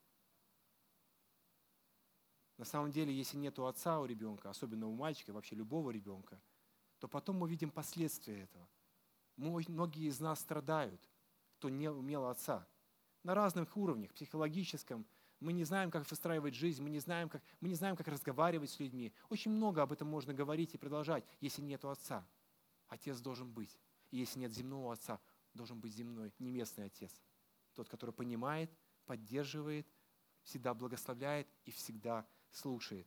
На самом деле, если нет отца у ребенка, особенно у мальчика, вообще любого ребенка – то потом мы видим последствия этого. Многие из нас страдают, кто не имел отца. На разных уровнях, психологическом. Мы не знаем, как выстраивать жизнь, мы не знаем, как, мы не знаем, как разговаривать с людьми. Очень много об этом можно говорить и продолжать, если нет отца. Отец должен быть. И если нет земного отца, должен быть земной, небесный отец. Тот, который понимает, поддерживает, всегда благословляет и всегда слушает.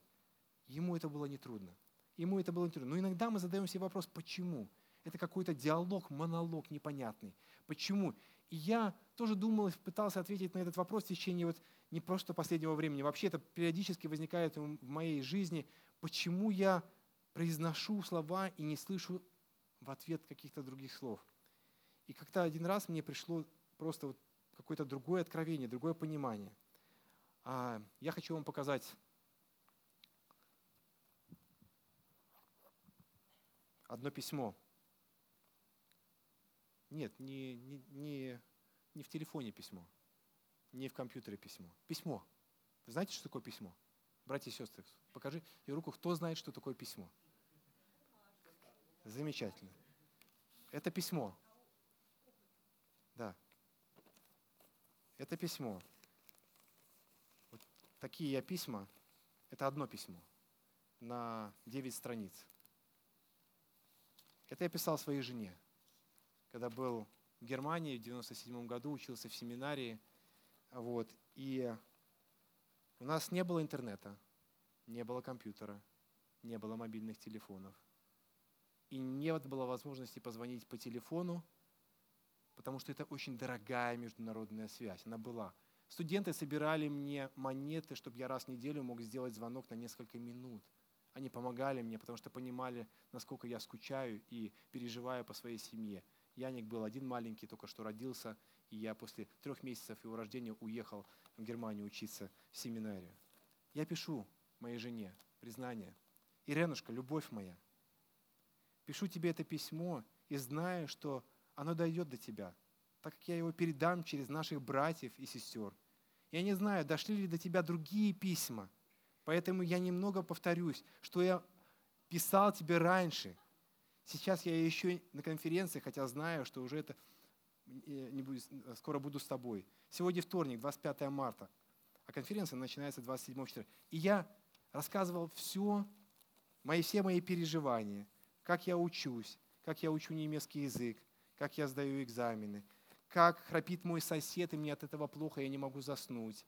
Ему это было нетрудно. Ему это было интересно. Но иногда мы задаем себе вопрос, почему? Это какой-то диалог, монолог непонятный. Почему? И я тоже думал, пытался ответить на этот вопрос в течение вот не просто последнего времени. Вообще это периодически возникает в моей жизни. Почему я произношу слова и не слышу в ответ каких-то других слов? И как-то один раз мне пришло просто вот какое-то другое откровение, другое понимание. А, я хочу вам показать одно письмо. Нет, не, не, не, не в телефоне письмо, не в компьютере письмо. Письмо. Вы знаете, что такое письмо? Братья и сестры, покажи и руку, кто знает, что такое письмо. Замечательно. Это письмо. Да. Это письмо. Вот такие я письма. Это одно письмо на 9 страниц. Это я писал своей жене, когда был в Германии в 97 году, учился в семинарии. Вот, и у нас не было интернета, не было компьютера, не было мобильных телефонов. И не было возможности позвонить по телефону, потому что это очень дорогая международная связь. Она была. Студенты собирали мне монеты, чтобы я раз в неделю мог сделать звонок на несколько минут – они помогали мне, потому что понимали, насколько я скучаю и переживаю по своей семье. Яник был один маленький, только что родился, и я после трех месяцев его рождения уехал в Германию учиться в семинарию. Я пишу моей жене признание. Иренушка, любовь моя, пишу тебе это письмо и знаю, что оно дойдет до тебя, так как я его передам через наших братьев и сестер. Я не знаю, дошли ли до тебя другие письма – Поэтому я немного повторюсь, что я писал тебе раньше. Сейчас я еще на конференции, хотя знаю, что уже это э, не будет, скоро буду с тобой. Сегодня вторник, 25 марта, а конференция начинается 27 четверга. И я рассказывал все, мои, все мои переживания, как я учусь, как я учу немецкий язык, как я сдаю экзамены, как храпит мой сосед, и мне от этого плохо, я не могу заснуть,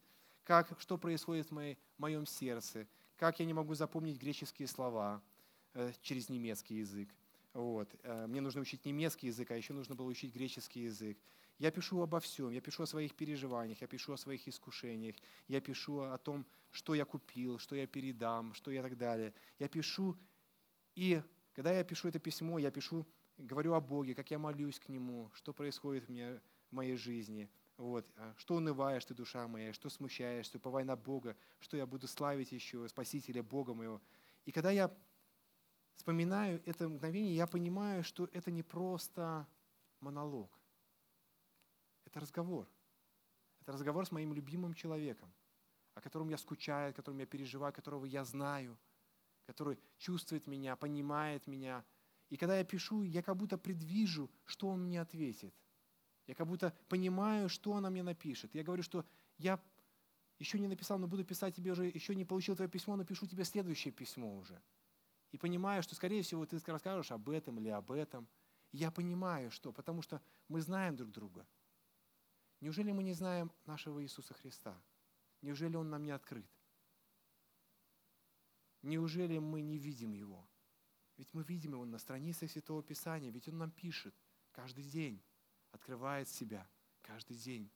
как, что происходит в, моей, моем сердце, как я не могу запомнить греческие слова э, через немецкий язык, Вот. Э, мне нужно учить немецкий язык, а еще нужно было учить греческий язык. Я пишу обо всем, я пишу о своих переживаниях, я пишу о своих искушениях, я пишу о том, что я купил, что я передам, что я так далее. Я пишу, и когда я пишу это письмо, я пишу, говорю о Боге, как я молюсь к Нему, что происходит в, мне, в моей жизни. Вот. А что унываешь ты, душа моя, что смущаешься, уповай на Бога, что я буду славить еще Спасителя Бога моего. И когда я вспоминаю это мгновение, я понимаю, что это не просто монолог. Это разговор. Это разговор с моим любимым человеком, о котором я скучаю, о котором я переживаю, которого я знаю, который чувствует меня, понимает меня. И когда я пишу, я как будто предвижу, что он мне ответит. Я как будто понимаю, что она мне напишет. Я говорю, что я еще не написал, но буду писать тебе уже, еще не получил твое письмо, напишу тебе следующее письмо уже и понимаю, что, скорее всего, ты расскажешь об этом или об этом. Я понимаю, что, потому что мы знаем друг друга. Неужели мы не знаем нашего Иисуса Христа? Неужели Он нам не открыт? Неужели мы не видим Его? Ведь мы видим Его на страницах Святого Писания, ведь Он нам пишет каждый день, открывает себя каждый день.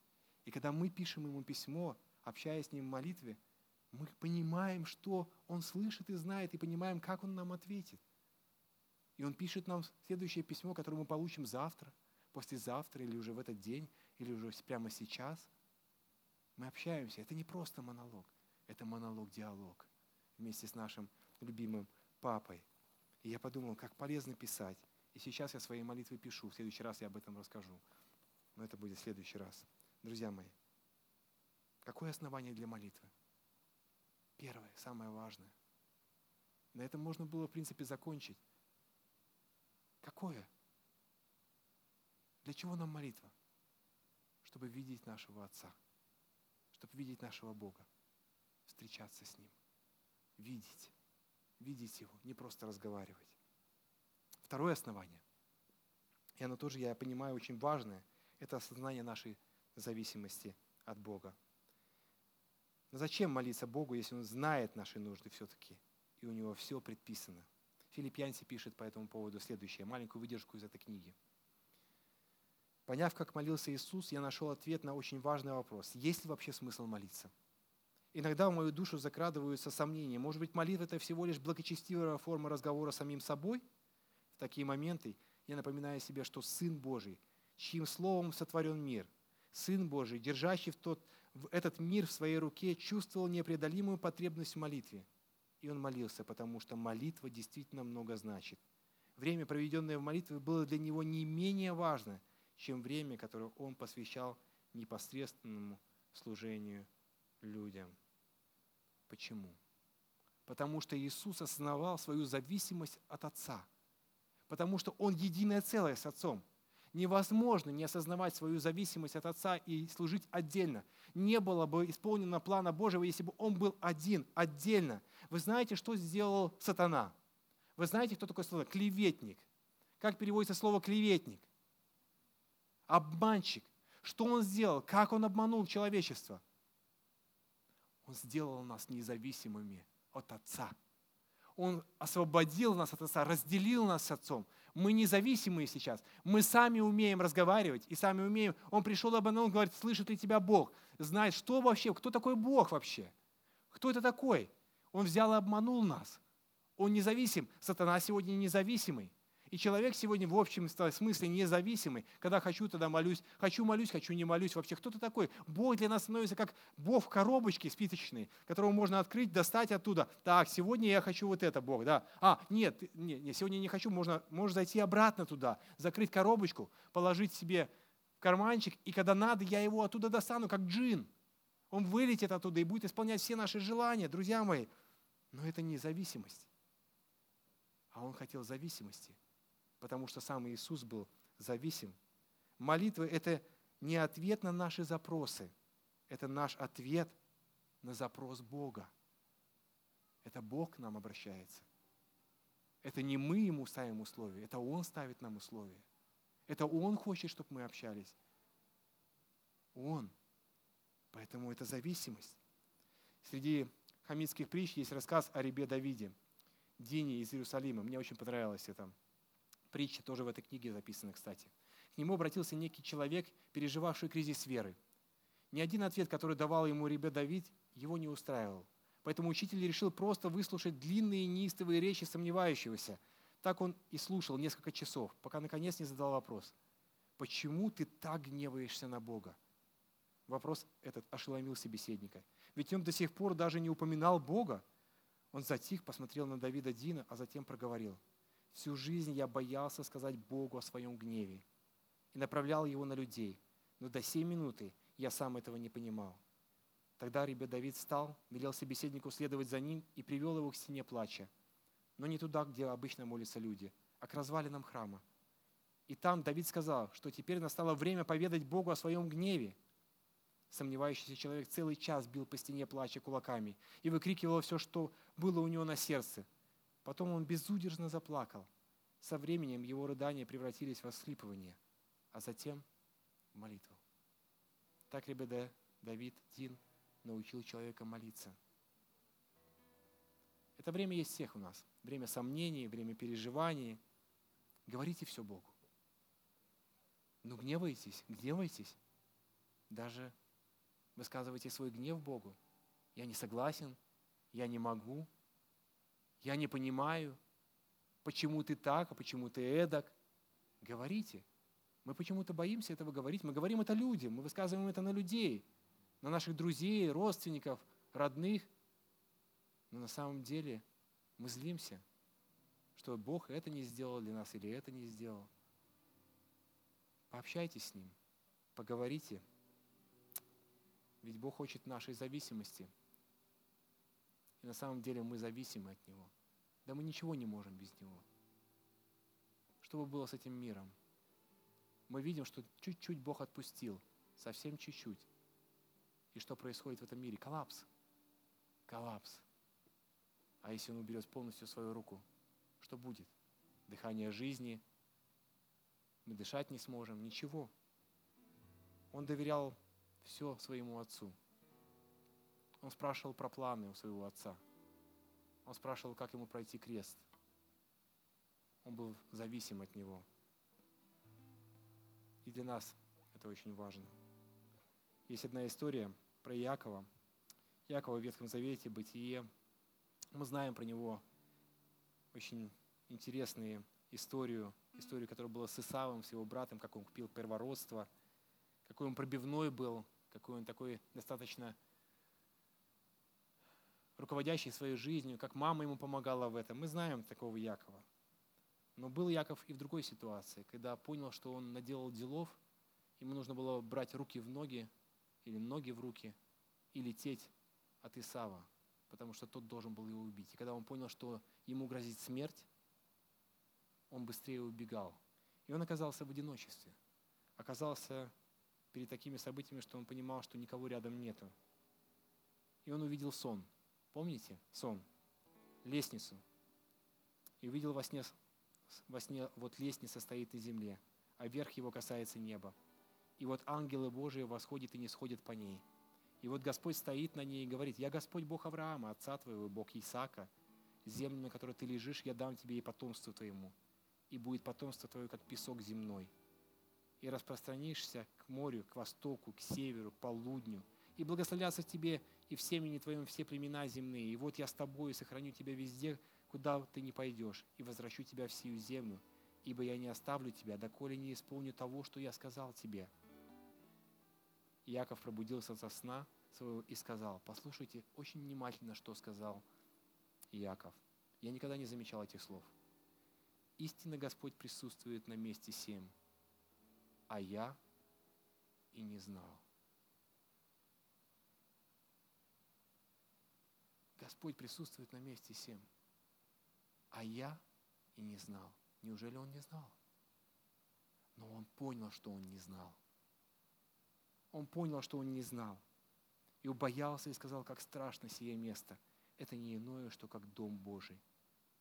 И когда мы пишем Ему письмо, общаясь с Ним в молитве, мы понимаем, что Он слышит и знает, и понимаем, как Он нам ответит. И Он пишет нам следующее письмо, которое мы получим завтра, послезавтра, или уже в этот день, или уже прямо сейчас. Мы общаемся. Это не просто монолог, это монолог-диалог вместе с нашим любимым папой. И я подумал, как полезно писать. И сейчас я свои молитвы пишу. В следующий раз я об этом расскажу. Но это будет в следующий раз. Друзья мои, какое основание для молитвы? Первое, самое важное. На этом можно было, в принципе, закончить. Какое? Для чего нам молитва? Чтобы видеть нашего Отца, чтобы видеть нашего Бога, встречаться с Ним, видеть, видеть Его, не просто разговаривать. Второе основание, и оно тоже, я понимаю, очень важное, это осознание нашей зависимости от Бога. Но зачем молиться Богу, если Он знает наши нужды все-таки, и у Него все предписано? Филипп Янси пишет по этому поводу следующее, маленькую выдержку из этой книги. Поняв, как молился Иисус, я нашел ответ на очень важный вопрос. Есть ли вообще смысл молиться? Иногда в мою душу закрадываются сомнения. Может быть, молитва – это всего лишь благочестивая форма разговора с самим собой? В такие моменты я напоминаю себе, что Сын Божий, чьим словом сотворен мир, Сын Божий, держащий в тот этот мир в своей руке чувствовал непреодолимую потребность в молитве. И он молился, потому что молитва действительно много значит. Время, проведенное в молитве, было для него не менее важно, чем время, которое он посвящал непосредственному служению людям. Почему? Потому что Иисус осознавал свою зависимость от Отца. Потому что Он единое целое с Отцом. Невозможно не осознавать свою зависимость от Отца и служить отдельно. Не было бы исполнено плана Божьего, если бы Он был один, отдельно. Вы знаете, что сделал сатана? Вы знаете, кто такой сатана? Клеветник. Как переводится слово клеветник? Обманщик. Что он сделал? Как он обманул человечество? Он сделал нас независимыми от Отца. Он освободил нас от Отца, разделил нас с Отцом. Мы независимые сейчас. Мы сами умеем разговаривать и сами умеем. Он пришел об он говорит, слышит ли тебя Бог? Знает, что вообще, кто такой Бог вообще? Кто это такой? Он взял и обманул нас. Он независим. Сатана сегодня независимый. И человек сегодня в общем смысле независимый. Когда хочу, тогда молюсь. Хочу, молюсь, хочу, не молюсь. Вообще, кто ты такой? Бог для нас становится как Бог в коробочке спичечной, которого можно открыть, достать оттуда. Так, сегодня я хочу вот это, Бог, да. А, нет, нет, нет сегодня не хочу. Можно, можно зайти обратно туда, закрыть коробочку, положить себе карманчик, и когда надо, я его оттуда достану, как джин. Он вылетит оттуда и будет исполнять все наши желания, друзья мои. Но это не зависимость. А он хотел зависимости потому что сам Иисус был зависим. Молитва – это не ответ на наши запросы, это наш ответ на запрос Бога. Это Бог к нам обращается. Это не мы Ему ставим условия, это Он ставит нам условия. Это Он хочет, чтобы мы общались. Он. Поэтому это зависимость. Среди хамитских притч есть рассказ о ребе Давиде, Дине из Иерусалима. Мне очень понравилось это Притча тоже в этой книге записана, кстати. К нему обратился некий человек, переживавший кризис веры. Ни один ответ, который давал ему ребе Давид, его не устраивал. Поэтому учитель решил просто выслушать длинные неистовые речи сомневающегося. Так он и слушал несколько часов, пока наконец не задал вопрос. «Почему ты так гневаешься на Бога?» Вопрос этот ошеломил собеседника. Ведь он до сих пор даже не упоминал Бога. Он затих, посмотрел на Давида Дина, а затем проговорил. «Всю жизнь я боялся сказать Богу о своем гневе и направлял его на людей, но до сей минуты я сам этого не понимал. Тогда ребят Давид встал, велел собеседнику следовать за ним и привел его к стене плача. Но не туда, где обычно молятся люди, а к развалинам храма. И там Давид сказал, что теперь настало время поведать Богу о своем гневе. Сомневающийся человек целый час бил по стене плача кулаками и выкрикивал все, что было у него на сердце. Потом он безудержно заплакал. Со временем его рыдания превратились в всхлипывание, а затем в молитву. Так ребята Давид, Дин научил человека молиться. Это время есть всех у нас. Время сомнений, время переживаний. Говорите все Богу. Ну, гневайтесь, гневайтесь. Даже высказывайте свой гнев Богу. Я не согласен, я не могу, я не понимаю, почему ты так, а почему ты эдак. Говорите. Мы почему-то боимся этого говорить. Мы говорим это людям, мы высказываем это на людей, на наших друзей, родственников, родных. Но на самом деле мы злимся, что Бог это не сделал для нас или это не сделал. Пообщайтесь с Ним, поговорите. Ведь Бог хочет нашей зависимости. И на самом деле мы зависимы от Него. Да мы ничего не можем без Него. Что бы было с этим миром? мы видим, что чуть-чуть Бог отпустил, совсем чуть-чуть. И что происходит в этом мире? Коллапс. Коллапс. А если Он уберет полностью свою руку, что будет? Дыхание жизни, мы дышать не сможем, ничего. Он доверял все своему отцу. Он спрашивал про планы у своего отца. Он спрашивал, как ему пройти крест. Он был зависим от него. И для нас это очень важно. Есть одна история про Якова. Якова в Ветхом Завете, Бытие. Мы знаем про него очень интересную историю, историю, которая была с Исавом, с его братом, как он купил первородство, какой он пробивной был, какой он такой достаточно руководящий своей жизнью, как мама ему помогала в этом. Мы знаем такого Якова. Но был Яков и в другой ситуации, когда понял, что он наделал делов, ему нужно было брать руки в ноги или ноги в руки и лететь от Исава, потому что тот должен был его убить. И когда он понял, что ему грозит смерть, он быстрее убегал. И он оказался в одиночестве. Оказался перед такими событиями, что он понимал, что никого рядом нету. И он увидел сон. Помните сон? Лестницу. И увидел во сне во сне вот лестница стоит на земле, а верх его касается неба. И вот ангелы Божии восходят и не сходят по ней. И вот Господь стоит на ней и говорит, «Я Господь Бог Авраама, отца твоего, Бог Исаака. Землю, на которой ты лежишь, я дам тебе и потомству твоему, и будет потомство твое, как песок земной. И распространишься к морю, к востоку, к северу, к полудню, и благословятся тебе и в семени твоем все племена земные. И вот я с тобой сохраню тебя везде, куда ты не пойдешь, и возвращу тебя в сию землю, ибо я не оставлю тебя, доколе не исполню того, что я сказал тебе». Яков пробудился со сна своего и сказал, послушайте очень внимательно, что сказал Яков. Я никогда не замечал этих слов. Истинно Господь присутствует на месте семь, а я и не знал. Господь присутствует на месте семь. А я и не знал. Неужели он не знал? Но он понял, что он не знал. Он понял, что он не знал. И убоялся и сказал, как страшно сие место. Это не иное, что как дом Божий.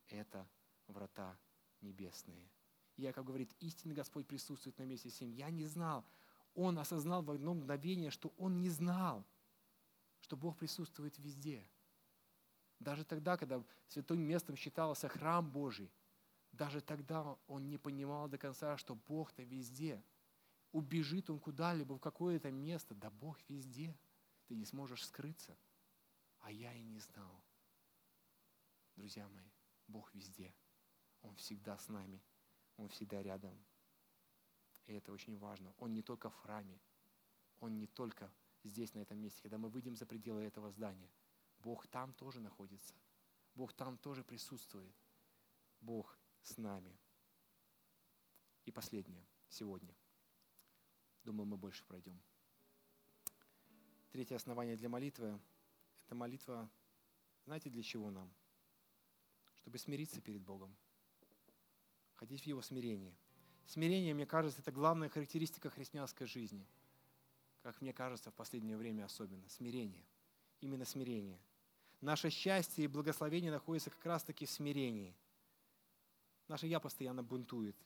Это врата небесные. Яков говорит, истинный Господь присутствует на месте всем. Я не знал. Он осознал в одно мгновение, что он не знал, что Бог присутствует везде – даже тогда, когда святым местом считался храм Божий, даже тогда он не понимал до конца, что Бог-то везде. Убежит он куда-либо, в какое-то место, да Бог везде. Ты не сможешь скрыться. А я и не знал. Друзья мои, Бог везде. Он всегда с нами. Он всегда рядом. И это очень важно. Он не только в храме. Он не только здесь, на этом месте. Когда мы выйдем за пределы этого здания, Бог там тоже находится. Бог там тоже присутствует. Бог с нами. И последнее сегодня. Думаю, мы больше пройдем. Третье основание для молитвы – это молитва, знаете, для чего нам? Чтобы смириться перед Богом, ходить в Его смирении. Смирение, мне кажется, это главная характеристика христианской жизни. Как мне кажется, в последнее время особенно. Смирение. Именно смирение. Наше счастье и благословение находятся как раз-таки в смирении. Наше «я» постоянно бунтует.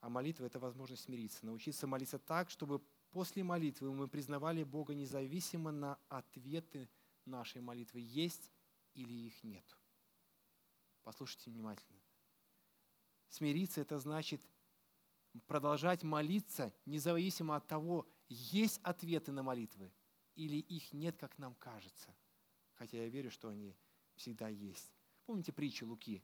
А молитва – это возможность смириться, научиться молиться так, чтобы после молитвы мы признавали Бога независимо на ответы нашей молитвы, есть или их нет. Послушайте внимательно. Смириться – это значит продолжать молиться, независимо от того, есть ответы на молитвы или их нет, как нам кажется. Хотя я верю, что они всегда есть. Помните притчу Луки,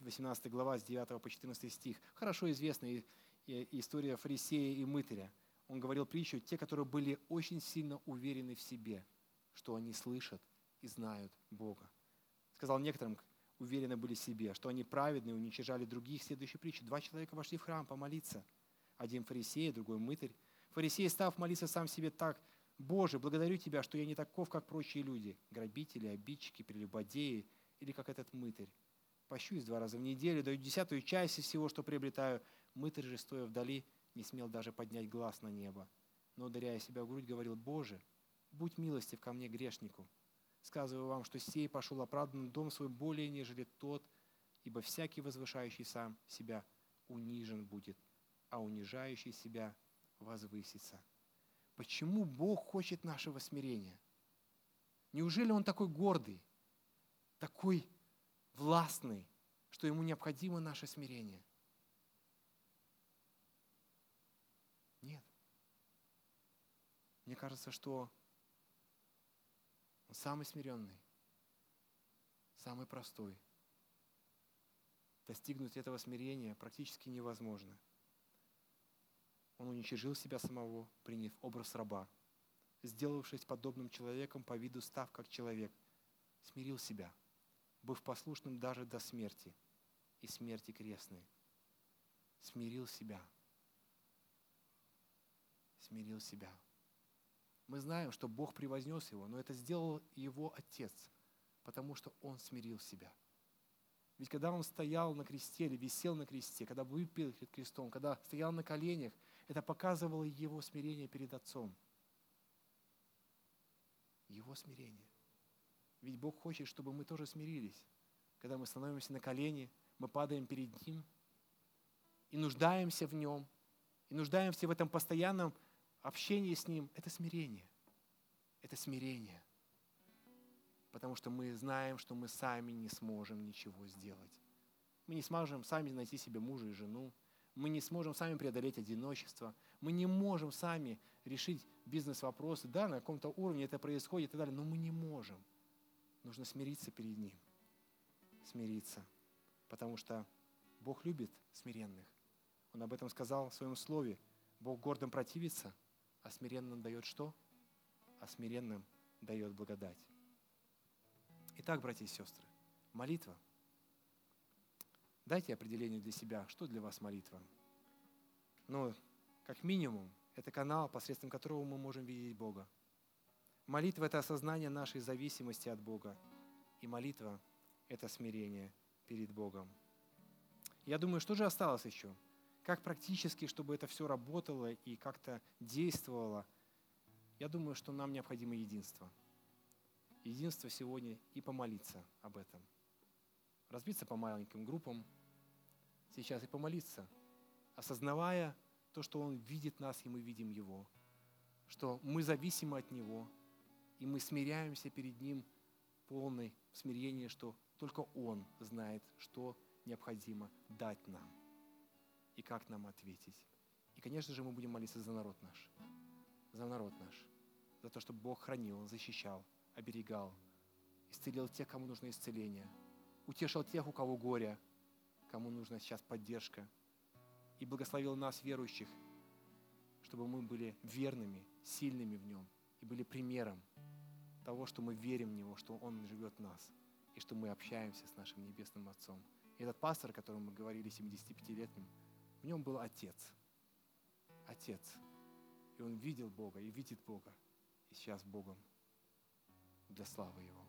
18 глава с 9 по 14 стих. Хорошо известная история фарисея и мытаря. Он говорил притчу, те, которые были очень сильно уверены в себе, что они слышат и знают Бога. Сказал некоторым, уверены были в себе, что они праведны и уничижали других. Следующая притча. Два человека вошли в храм помолиться. Один фарисей, другой мытарь. Фарисей, став молиться сам себе так, «Боже, благодарю Тебя, что я не таков, как прочие люди, грабители, обидчики, прелюбодеи или как этот мытарь. Пощусь два раза в неделю, даю десятую часть из всего, что приобретаю. Мытарь же, стоя вдали, не смел даже поднять глаз на небо. Но, ударяя себя в грудь, говорил, «Боже, будь милостив ко мне, грешнику. Сказываю вам, что сей пошел оправдан дом свой более, нежели тот, ибо всякий возвышающий сам себя унижен будет, а унижающий себя возвысится». Почему Бог хочет нашего смирения? Неужели Он такой гордый, такой властный, что ему необходимо наше смирение. Нет. Мне кажется, что он самый смиренный, самый простой. Достигнуть этого смирения практически невозможно. Он уничижил себя самого, приняв образ раба, сделавшись подобным человеком по виду, став как человек, смирил себя – быв послушным даже до смерти и смерти крестной. Смирил себя. Смирил себя. Мы знаем, что Бог превознес его, но это сделал его Отец, потому что он смирил себя. Ведь когда он стоял на кресте или висел на кресте, когда выпил перед крестом, когда стоял на коленях, это показывало его смирение перед Отцом. Его смирение. Ведь Бог хочет, чтобы мы тоже смирились. Когда мы становимся на колени, мы падаем перед Ним и нуждаемся в Нем, и нуждаемся в этом постоянном общении с Ним. Это смирение. Это смирение. Потому что мы знаем, что мы сами не сможем ничего сделать. Мы не сможем сами найти себе мужа и жену. Мы не сможем сами преодолеть одиночество. Мы не можем сами решить бизнес-вопросы. Да, на каком-то уровне это происходит и так далее, но мы не можем – нужно смириться перед Ним. Смириться. Потому что Бог любит смиренных. Он об этом сказал в своем слове. Бог гордым противится, а смиренным дает что? А смиренным дает благодать. Итак, братья и сестры, молитва. Дайте определение для себя, что для вас молитва. Но, как минимум, это канал, посредством которого мы можем видеть Бога. Молитва – это осознание нашей зависимости от Бога. И молитва – это смирение перед Богом. Я думаю, что же осталось еще? Как практически, чтобы это все работало и как-то действовало? Я думаю, что нам необходимо единство. Единство сегодня и помолиться об этом. Разбиться по маленьким группам сейчас и помолиться, осознавая то, что Он видит нас, и мы видим Его, что мы зависимы от Него – и мы смиряемся перед Ним полной смирение, что только Он знает, что необходимо дать нам и как нам ответить. И, конечно же, мы будем молиться за народ наш, за народ наш, за то, чтобы Бог хранил, защищал, оберегал, исцелил тех, кому нужно исцеление, утешил тех, у кого горе, кому нужна сейчас поддержка, и благословил нас, верующих, чтобы мы были верными, сильными в Нем и были примером того, что мы верим в Него, что Он живет в нас, и что мы общаемся с нашим Небесным Отцом. И этот пастор, о котором мы говорили, 75-летним, в нем был Отец. Отец. И он видел Бога и видит Бога. И сейчас Богом для славы Его.